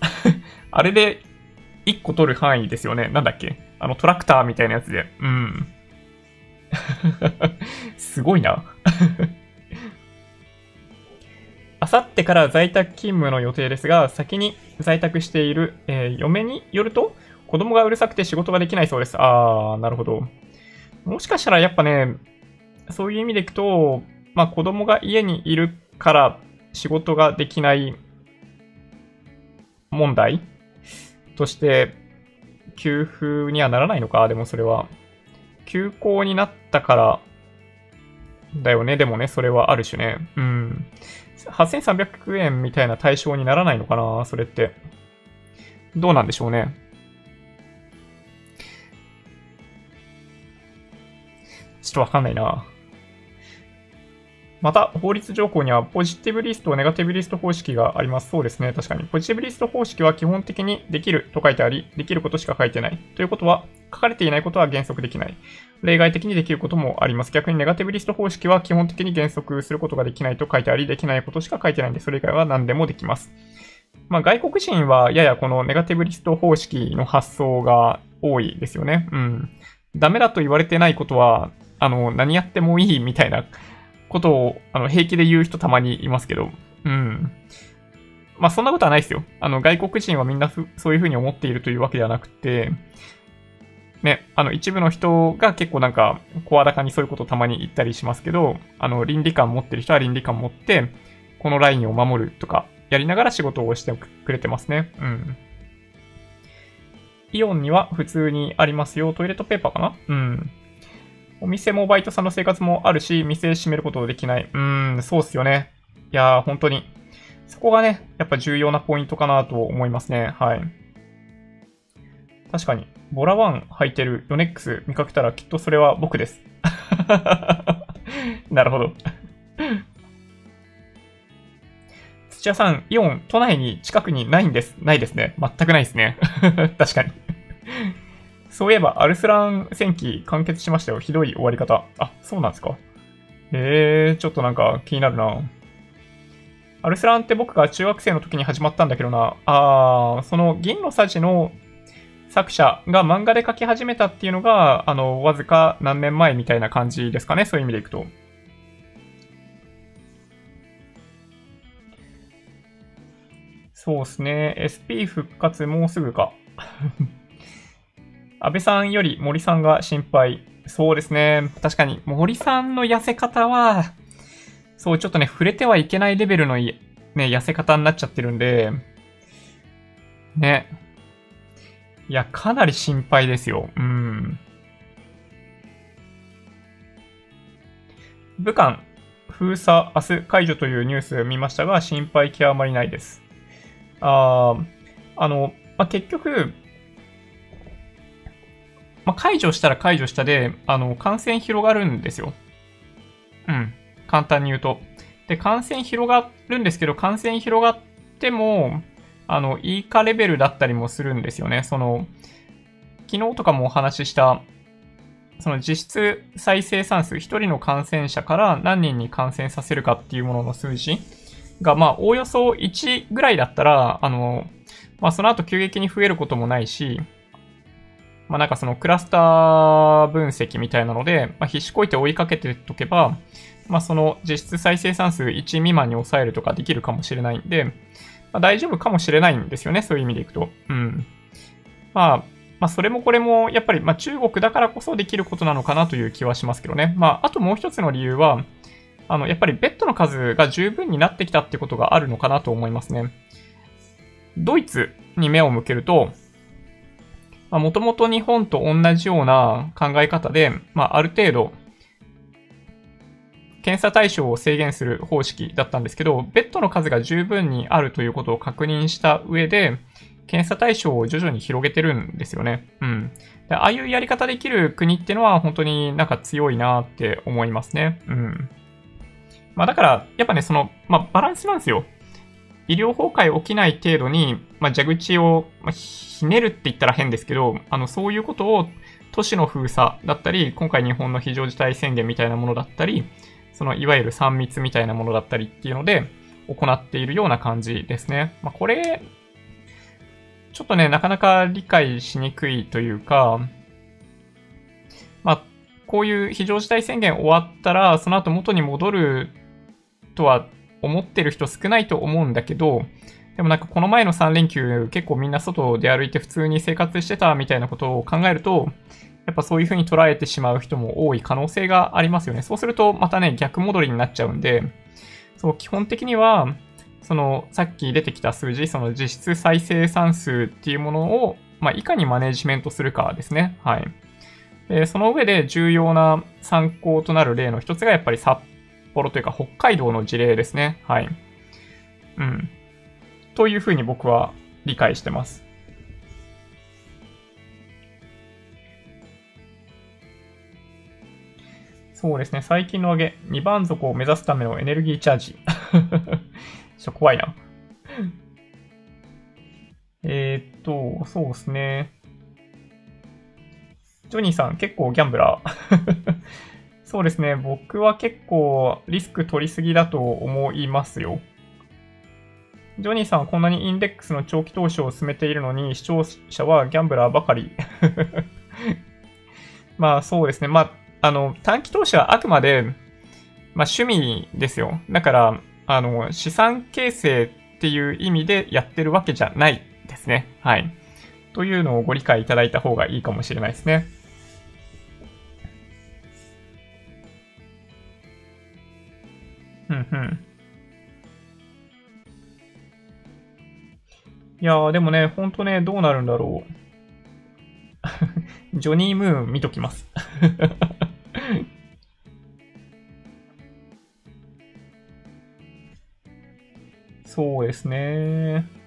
Speaker 1: (laughs) あれで1個取る範囲ですよね。なんだっけ？あのトラクターみたいなやつで。うん。(laughs) すごいな。あさってから在宅勤務の予定ですが、先に在宅している、えー、嫁によると、子供がうるさくて仕事ができないそうです。あー、なるほど。もしかしたらやっぱね、そういう意味でいくと、まあ子供が家にいるから仕事ができない問題として、給付にはならないのか？でもそれは。休校になったからだよね？でもね、それはある種ね。うん。8300円みたいな対象にならないのかな？それって。どうなんでしょうね？ちょっとわかんないな。また、法律条項にはポジティブリスト、ネガティブリスト方式があります。そうですね。確かに。ポジティブリスト方式は基本的にできると書いてあり、できることしか書いてない。ということは、書かれていないことは原則できない。例外的にできることもあります。逆にネガティブリスト方式は基本的に原則することができないと書いてあり、できないことしか書いてないんで、それ以外は何でもできます。まあ、外国人はややこのネガティブリスト方式の発想が多いですよね。うん。ダメだと言われてないことは、あの、何やってもいいみたいなことを、あの、平気で言う人たまにいますけど、うん。まあ、そんなことはないですよ。あの、外国人はみんなそういうふうに思っているというわけではなくて、ね、あの、一部の人が結構なんか、声高にそういうことをたまに言ったりしますけど、あの、倫理観持ってる人は倫理観持って、このラインを守るとか、やりながら仕事をしてくれてますね。うん。イオンには普通にありますよ。トイレットペーパーかな？うん。お店もバイトさんの生活もあるし、店閉めることできない。うーん、そうっすよね。いやー、本当に。そこがね、やっぱ重要なポイントかなと思いますね。はい。確かに、ボラワン履いてるヨネックス見かけたらきっとそれは僕です。(laughs) なるほど。土屋さん、イオン、都内に近くにないんです。ないですね。全くないですね。(laughs) 確かに。そういえば、アルスラン戦記完結しましたよ。ひどい終わり方。あ、そうなんですか。えー、ちょっとなんか気になるな。アルスランって僕が中学生の時に始まったんだけどな。あー、その銀のさじの作者が漫画で書き始めたっていうのが、あの、わずか何年前みたいな感じですかね。そういう意味でいくと。そうですね。SP 復活もうすぐか。安倍さんより森さんが心配。そうですね。確かに森さんの痩せ方は、そう、ちょっとね、触れてはいけないレベルのね、痩せ方になっちゃってるんで、ね。いや、かなり心配ですよ。うん。武漢、封鎖明日解除というニュース見ましたが、心配極まりないです。ああの、まあ、結局、まあ、解除したら解除したで、あの、感染広がるんですよ。うん。簡単に言うと。で、感染広がるんですけど、感染広がっても、あの、いいかレベルだったりもするんですよね。その、昨日とかもお話しした、その実質再生産数、1人の感染者から何人に感染させるかっていうものの数字が、まあ、おおよそ1ぐらいだったら、あの、まあ、その後急激に増えることもないし、まあ、なんかそのクラスター分析みたいなので、まあ、必死こいて追いかけておけば、まあ、その実質再生産数1未満に抑えるとかできるかもしれないんで、まあ、大丈夫かもしれないんですよね、そういう意味でいくと。うん。まあ、まあ、それもこれも、やっぱり、まあ、中国だからこそできることなのかなという気はしますけどね。まあ、あともう一つの理由は、あの、やっぱりベッドの数が十分になってきたってことがあるのかなと思いますね。ドイツに目を向けると、もともと日本と同じような考え方で、まあ、ある程度、検査対象を制限する方式だったんですけど、ベッドの数が十分にあるということを確認した上で、検査対象を徐々に広げてるんですよね。うん。でああいうやり方できる国ってのは本当になんか強いなって思いますね。うん。まあだから、やっぱね、その、まあバランスなんですよ。医療崩壊起きない程度に、まあ、蛇口を、まあ、ひねるって言ったら変ですけど、あの、そういうことを都市の封鎖だったり、今回日本の非常事態宣言みたいなものだったり、そのいわゆる3密みたいなものだったりっていうので行っているような感じですね。まあ、これ、ちょっとね、なかなか理解しにくいというか、まあ、こういう非常事態宣言終わったら、その後元に戻るとは思ってる人少ないと思うんだけど、でもなんかこの前の3連休結構みんな外で歩いて普通に生活してたみたいなことを考えると、やっぱそういう風に捉えてしまう人も多い可能性がありますよね。そうするとまたね、逆戻りになっちゃうんで、そう、基本的には、その、さっき出てきた数字、その実質再生産数っていうものを、まあ、いかにマネジメントするかですね。はい。その上で重要な参考となる例の一つがやっぱり幌というか北海道の事例ですね。はい。うん。というふうに僕は理解してます。そうですね。最近の上げ、2番底を目指すためのエネルギーチャージ。(laughs) ちょ怖いな。えーっと、そうですね。ジョニーさん、結構ギャンブラー。そうですね。僕は結構リスク取りすぎだと思いますよ。ジョニーさんはこんなにインデックスの長期投資を進めているのに、視聴者はギャンブラーばかり。(laughs) まあそうですね。まあ、あの、短期投資はあくまで、まあ趣味ですよ。だから、あの、資産形成っていう意味でやってるわけじゃないですね。はい。というのをご理解いただいた方がいいかもしれないですね。うんうん。いやー、でもね、ほんとね、どうなるんだろう。(laughs) ジョニー・ムーン見ときます (laughs) そうですね。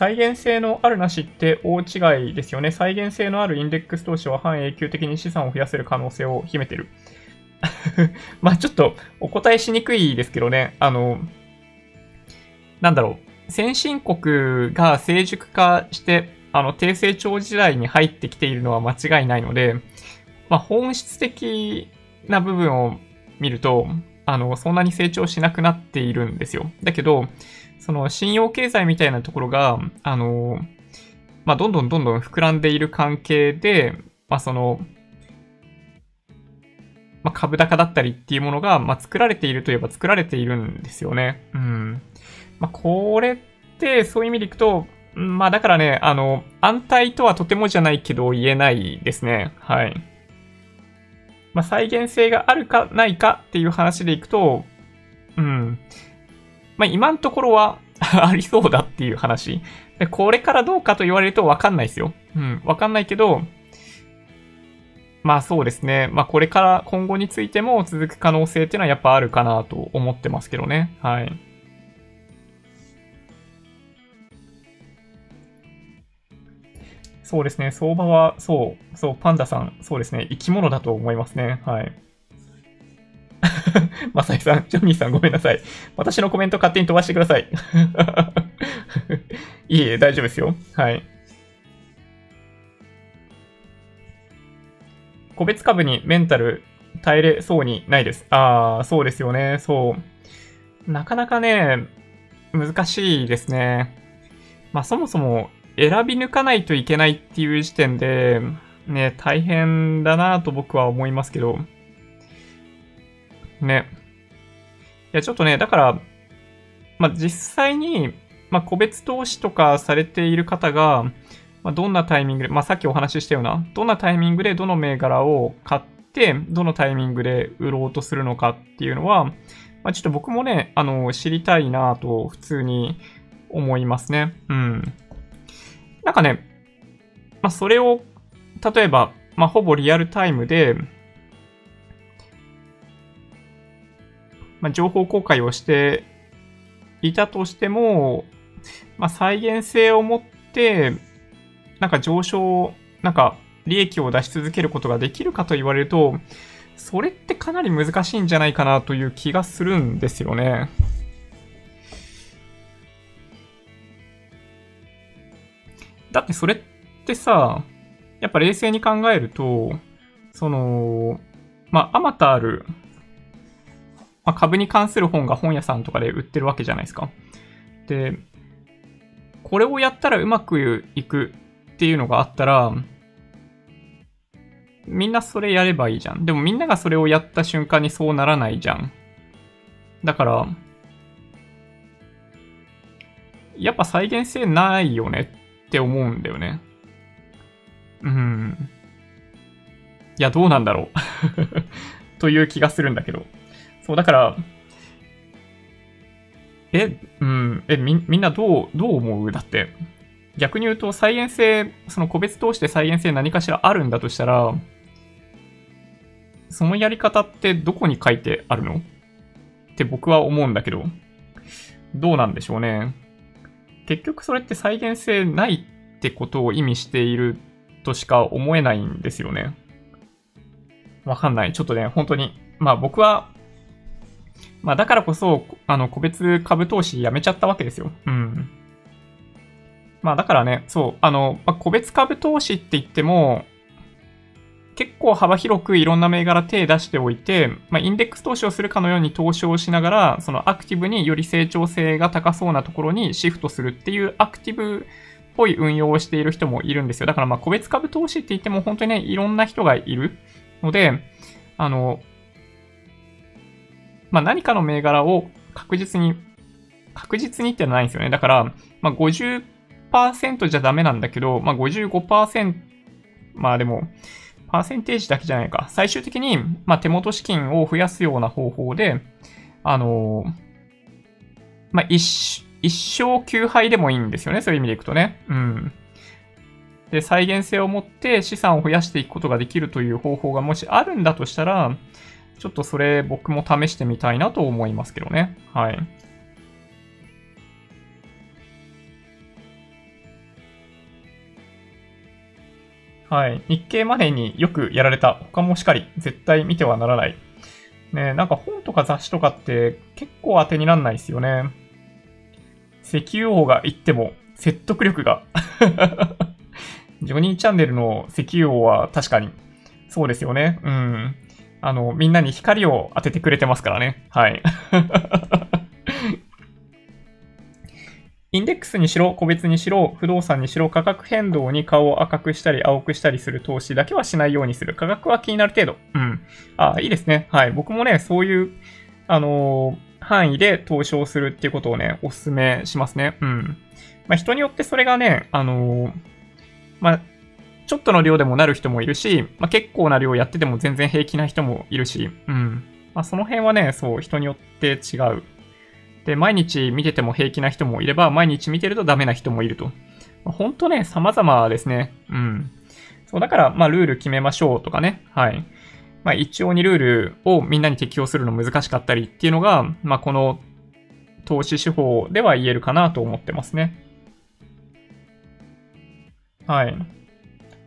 Speaker 1: 再現性のあるなしって大違いですよね。再現性のあるインデックス投資は半永久的に資産を増やせる可能性を秘めてる。(laughs) まあちょっとお答えしにくいですけどね。あの、なんだろう。先進国が成熟化して、あの、低成長時代に入ってきているのは間違いないので、まあ本質的な部分を見ると、あの、そんなに成長しなくなっているんですよ。だけど、その信用経済みたいなところが、あの、まあ、どんどんどんどん膨らんでいる関係で、まあ、その、まあ、株高だったりっていうものが、まあ、作られているといえば作られているんですよね。うん。まあ、これって、そういう意味でいくと、まあ、だからね、あの、安泰とはとてもじゃないけど言えないですね。はい。まあ、再現性があるかないかっていう話でいくと、うん。まあ、今のところは (laughs) ありそうだっていう話。で、これからどうかと言われるとわかんないですよ。うん、わかんないけど、まあそうですね。まあこれから今後についても続く可能性っていうのはやっぱあるかなと思ってますけどね。はい。そうですね。相場は、そう、そう、パンダさん、そうですね。生き物だと思いますね。はい。(laughs) まさイさん、ジョニーさんごめんなさい。私のコメント勝手に飛ばしてください。(laughs) いえ、大丈夫ですよ。はい。個別株にメンタル耐えれそうにないです。ああ、そうですよね。そう。なかなかね、難しいですね。まあそもそも選び抜かないといけないっていう時点で、ね、大変だなと僕は思いますけど。ね。いや、ちょっとね、だから、まあ、実際に、まあ、個別投資とかされている方が、まあ、どんなタイミングで、まあ、さっきお話ししたような、どんなタイミングでどの銘柄を買って、どのタイミングで売ろうとするのかっていうのは、まあ、ちょっと僕もね、あの、知りたいなと普通に思いますね。うん。なんかね、まあ、それを、例えば、まあ、ほぼリアルタイムで、まあ、情報公開をしていたとしても、まあ、再現性を持って、なんか上昇、なんか利益を出し続けることができるかと言われると、それってかなり難しいんじゃないかなという気がするんですよね。だってそれってさ、やっぱ冷静に考えると、その、まあ、あまたあるまあ、株に関する本が本屋さんとかで売ってるわけじゃないですか。で、これをやったらうまくいくっていうのがあったら、みんなそれやればいいじゃん。でもみんながそれをやった瞬間にそうならないじゃん。だから、やっぱ再現性ないよねって思うんだよね。うん。いや、どうなんだろう (laughs) という気がするんだけど。そう、だから、え、うん、え、み、みんなどう、どう思う？だって。逆に言うと、再現性、その個別通して再現性何かしらあるんだとしたら、そのやり方ってどこに書いてあるの？って僕は思うんだけど、どうなんでしょうね。結局それって再現性ないってことを意味しているとしか思えないんですよね。わかんない。ちょっとね、本当に。まあ僕はまあだからこそ、あの、個別株投資やめちゃったわけですよ。うん。まあだからね、そう、あの、まあ、個別株投資って言っても、結構幅広くいろんな銘柄手出しておいて、まあ、インデックス投資をするかのように投資をしながら、そのアクティブにより成長性が高そうなところにシフトするっていうアクティブっぽい運用をしている人もいるんですよ。だからまあ個別株投資って言っても本当にね、いろんな人がいるので、あの、まあ、何かの銘柄を確実に、確実にってのはないんですよね。だから、まあ、50%じゃダメなんだけど、まあ、55%、まあでも、パーセンテージだけじゃないか。最終的に、まあ、手元資金を増やすような方法で、あのー、まあ、一、生休杯でもいいんですよね。そういう意味でいくとね。うん。で、再現性を持って資産を増やしていくことができるという方法がもしあるんだとしたら、ちょっとそれ僕も試してみたいなと思いますけどね。はい。はい。日経マネーによくやられた。他もしかり。絶対見てはならない。ねなんか本とか雑誌とかって結構当てになんないですよね。石油王が言っても説得力が (laughs) ジョニーチャンネルの石油王は確かにそうですよね。うん。あの、みんなに光を当ててくれてますからね。はい。(laughs) インデックスにしろ、個別にしろ、不動産にしろ、価格変動に顔を赤くしたり青くしたりする投資だけはしないようにする。価格は気になる程度。うん。あ、いいですね。はい。僕もね、そういう、あのー、範囲で投資をするっていうことをね、お勧めしますね。うん。まあ、人によってそれがね、あのー、まあ、ちょっとの量でもなる人もいるし、まあ、結構な量やってても全然平気な人もいるし、うん。まあ、その辺はね、そう、人によって違う。で、毎日見てても平気な人もいれば、毎日見てるとダメな人もいると。まあ、ほんとね、様々ですね。うん。そう、だから、まあ、ルール決めましょうとかね。はい。まあ、一応にルールをみんなに適用するの難しかったりっていうのが、まあ、この投資手法では言えるかなと思ってますね。はい。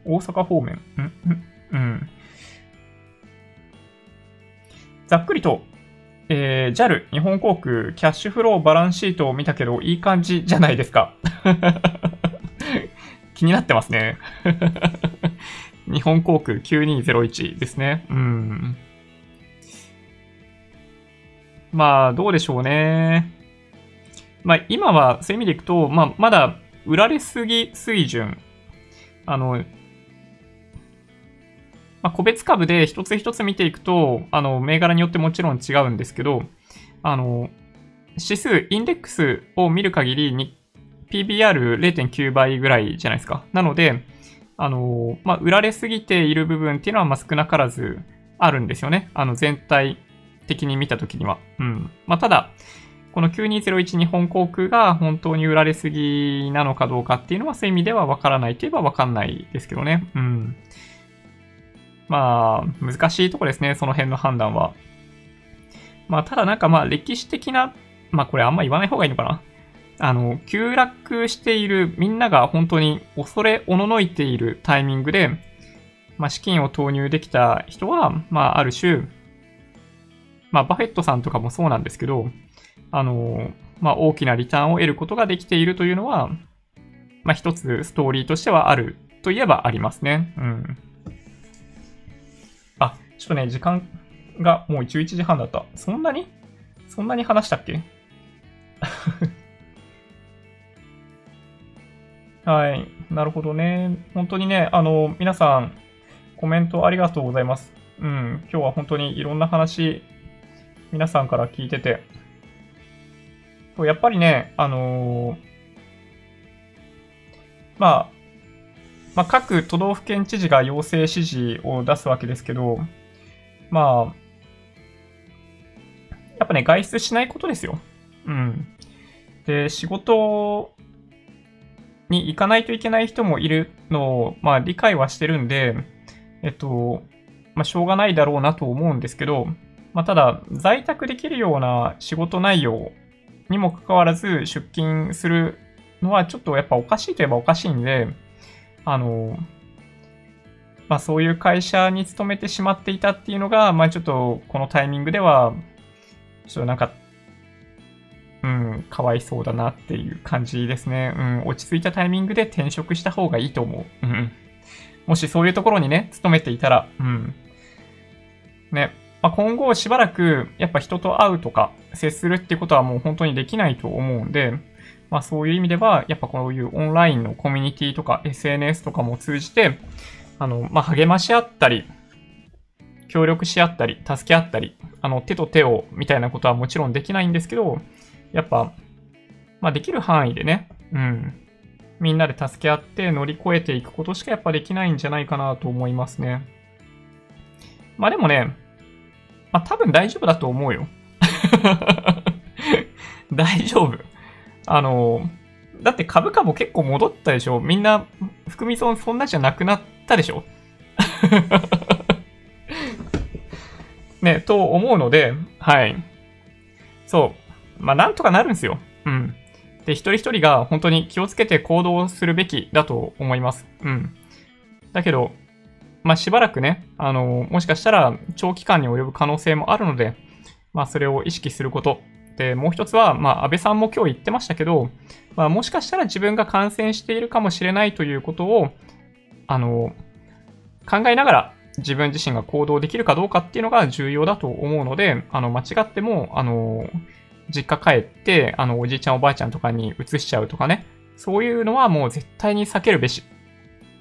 Speaker 1: 大阪方面。うん、うん、うん。ざっくりと、えー、JAL、日本航空、キャッシュフローバランスシートを見たけど、いい感じじゃないですか。(laughs) 気になってますね。(laughs) 日本航空9201ですね。うん。まあ、どうでしょうね。まあ、今は、そういう意味でいくと、まあ、まだ、売られすぎ水準。あの、まあ、個別株で一つ一つ見ていくと、あの、銘柄によってもちろん違うんですけど、あの、指数、インデックスを見る限りに、PBR0.9 倍ぐらいじゃないですか。なので、あの、まあ、売られすぎている部分っていうのは、ま、少なからずあるんですよね。あの、全体的に見たときには。うん。まあ、ただ、この9201日本航空が本当に売られすぎなのかどうかっていうのはそういう意味ではわからないといえばわかんないですけどね。うん。まあ、難しいとこですね、その辺の判断は。まあ、ただなんかまあ、歴史的な、まあこれあんま言わない方がいいのかな。あの、急落している、みんなが本当に恐れおののいているタイミングで、まあ、資金を投入できた人は、まあ、ある種、まあ、バフェットさんとかもそうなんですけど、あの、まあ、大きなリターンを得ることができているというのは、まあ、一つストーリーとしてはあるといえばありますね。うん。ちょっとね、時間がもう11時半だった。そんなに？そんなに話したっけ？(laughs) はい。なるほどね。本当にね、あの、皆さん、コメントありがとうございます。うん。今日は本当にいろんな話、皆さんから聞いてて。やっぱりね、あのー、まあ、まあ、各都道府県知事が要請指示を出すわけですけど、まあ、やっぱね、外出しないことですよ。うん。で、仕事に行かないといけない人もいるのを、まあ理解はしてるんで、えっと、まあしょうがないだろうなと思うんですけど、まあただ、在宅できるような仕事内容にもかかわらず出勤するのはちょっとやっぱおかしいといえばおかしいんで、あの、まあそういう会社に勤めてしまっていたっていうのが、まあちょっとこのタイミングでは、ちょっとなんか、うん、かわいそうだなっていう感じですね。うん、落ち着いたタイミングで転職した方がいいと思う。うん。もしそういうところにね、勤めていたら、うん。ね。まあ、今後しばらく、やっぱ人と会うとか、接するっていうことはもう本当にできないと思うんで、まあそういう意味では、やっぱこういうオンラインのコミュニティとか SNS とかも通じて、あの、まあ、励まし合ったり、協力し合ったり、助け合ったり、あの、手と手をみたいなことはもちろんできないんですけど、やっぱ、まあ、できる範囲でね、うん、みんなで助け合って乗り越えていくことしかやっぱできないんじゃないかなと思いますね。まあでもね、まあ多分大丈夫だと思うよ。(laughs) 大丈夫。あの、だって株価も結構戻ったでしょ？みんな、含み損そんなじゃなくなったでしょ？(laughs) ね、と思うので、はい。そう。まあ、なんとかなるんですよ。うん。で、一人一人が本当に気をつけて行動するべきだと思います。うん。だけど、まあ、しばらくね、あの、もしかしたら長期間に及ぶ可能性もあるので、まあ、それを意識すること。で、もう一つは、まあ、安倍さんも今日言ってましたけど、まあ、もしかしたら自分が感染しているかもしれないということを、あの、考えながら自分自身が行動できるかどうかっていうのが重要だと思うので、あの、間違っても、あの、実家帰って、あの、おじいちゃんおばあちゃんとかに移しちゃうとかね、そういうのはもう絶対に避けるべし、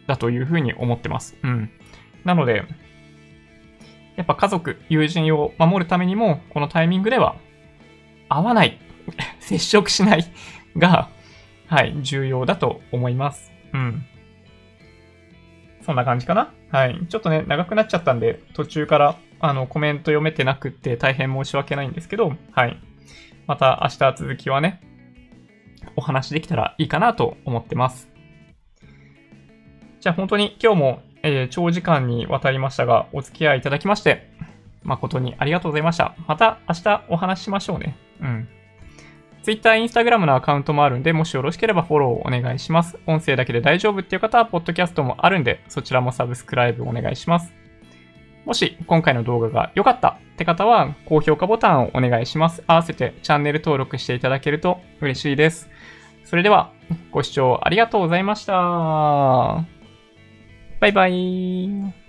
Speaker 1: だというふうに思ってます。うん。なので、やっぱ家族、友人を守るためにも、このタイミングでは、会わない、(laughs) 接触しないが、はい、重要だと思います。うん。そんな感じかな？はい。ちょっとね、長くなっちゃったんで、途中から、あの、コメント読めてなくって大変申し訳ないんですけど、はい。また明日続きはね、お話できたらいいかなと思ってます。じゃあ本当に今日も、えー、長時間にわたりましたが、お付き合いいただきまして、誠にありがとうございました。また明日お話ししましょうね。うん。Twitter、Instagram のアカウントもあるんで、もしよろしければフォローをお願いします。音声だけで大丈夫っていう方は、ポッドキャストもあるんで、そちらもサブスクライブお願いします。もし今回の動画が良かったって方は、高評価ボタンをお願いします。合わせてチャンネル登録していただけると嬉しいです。それでは、ご視聴ありがとうございました。バイバイ。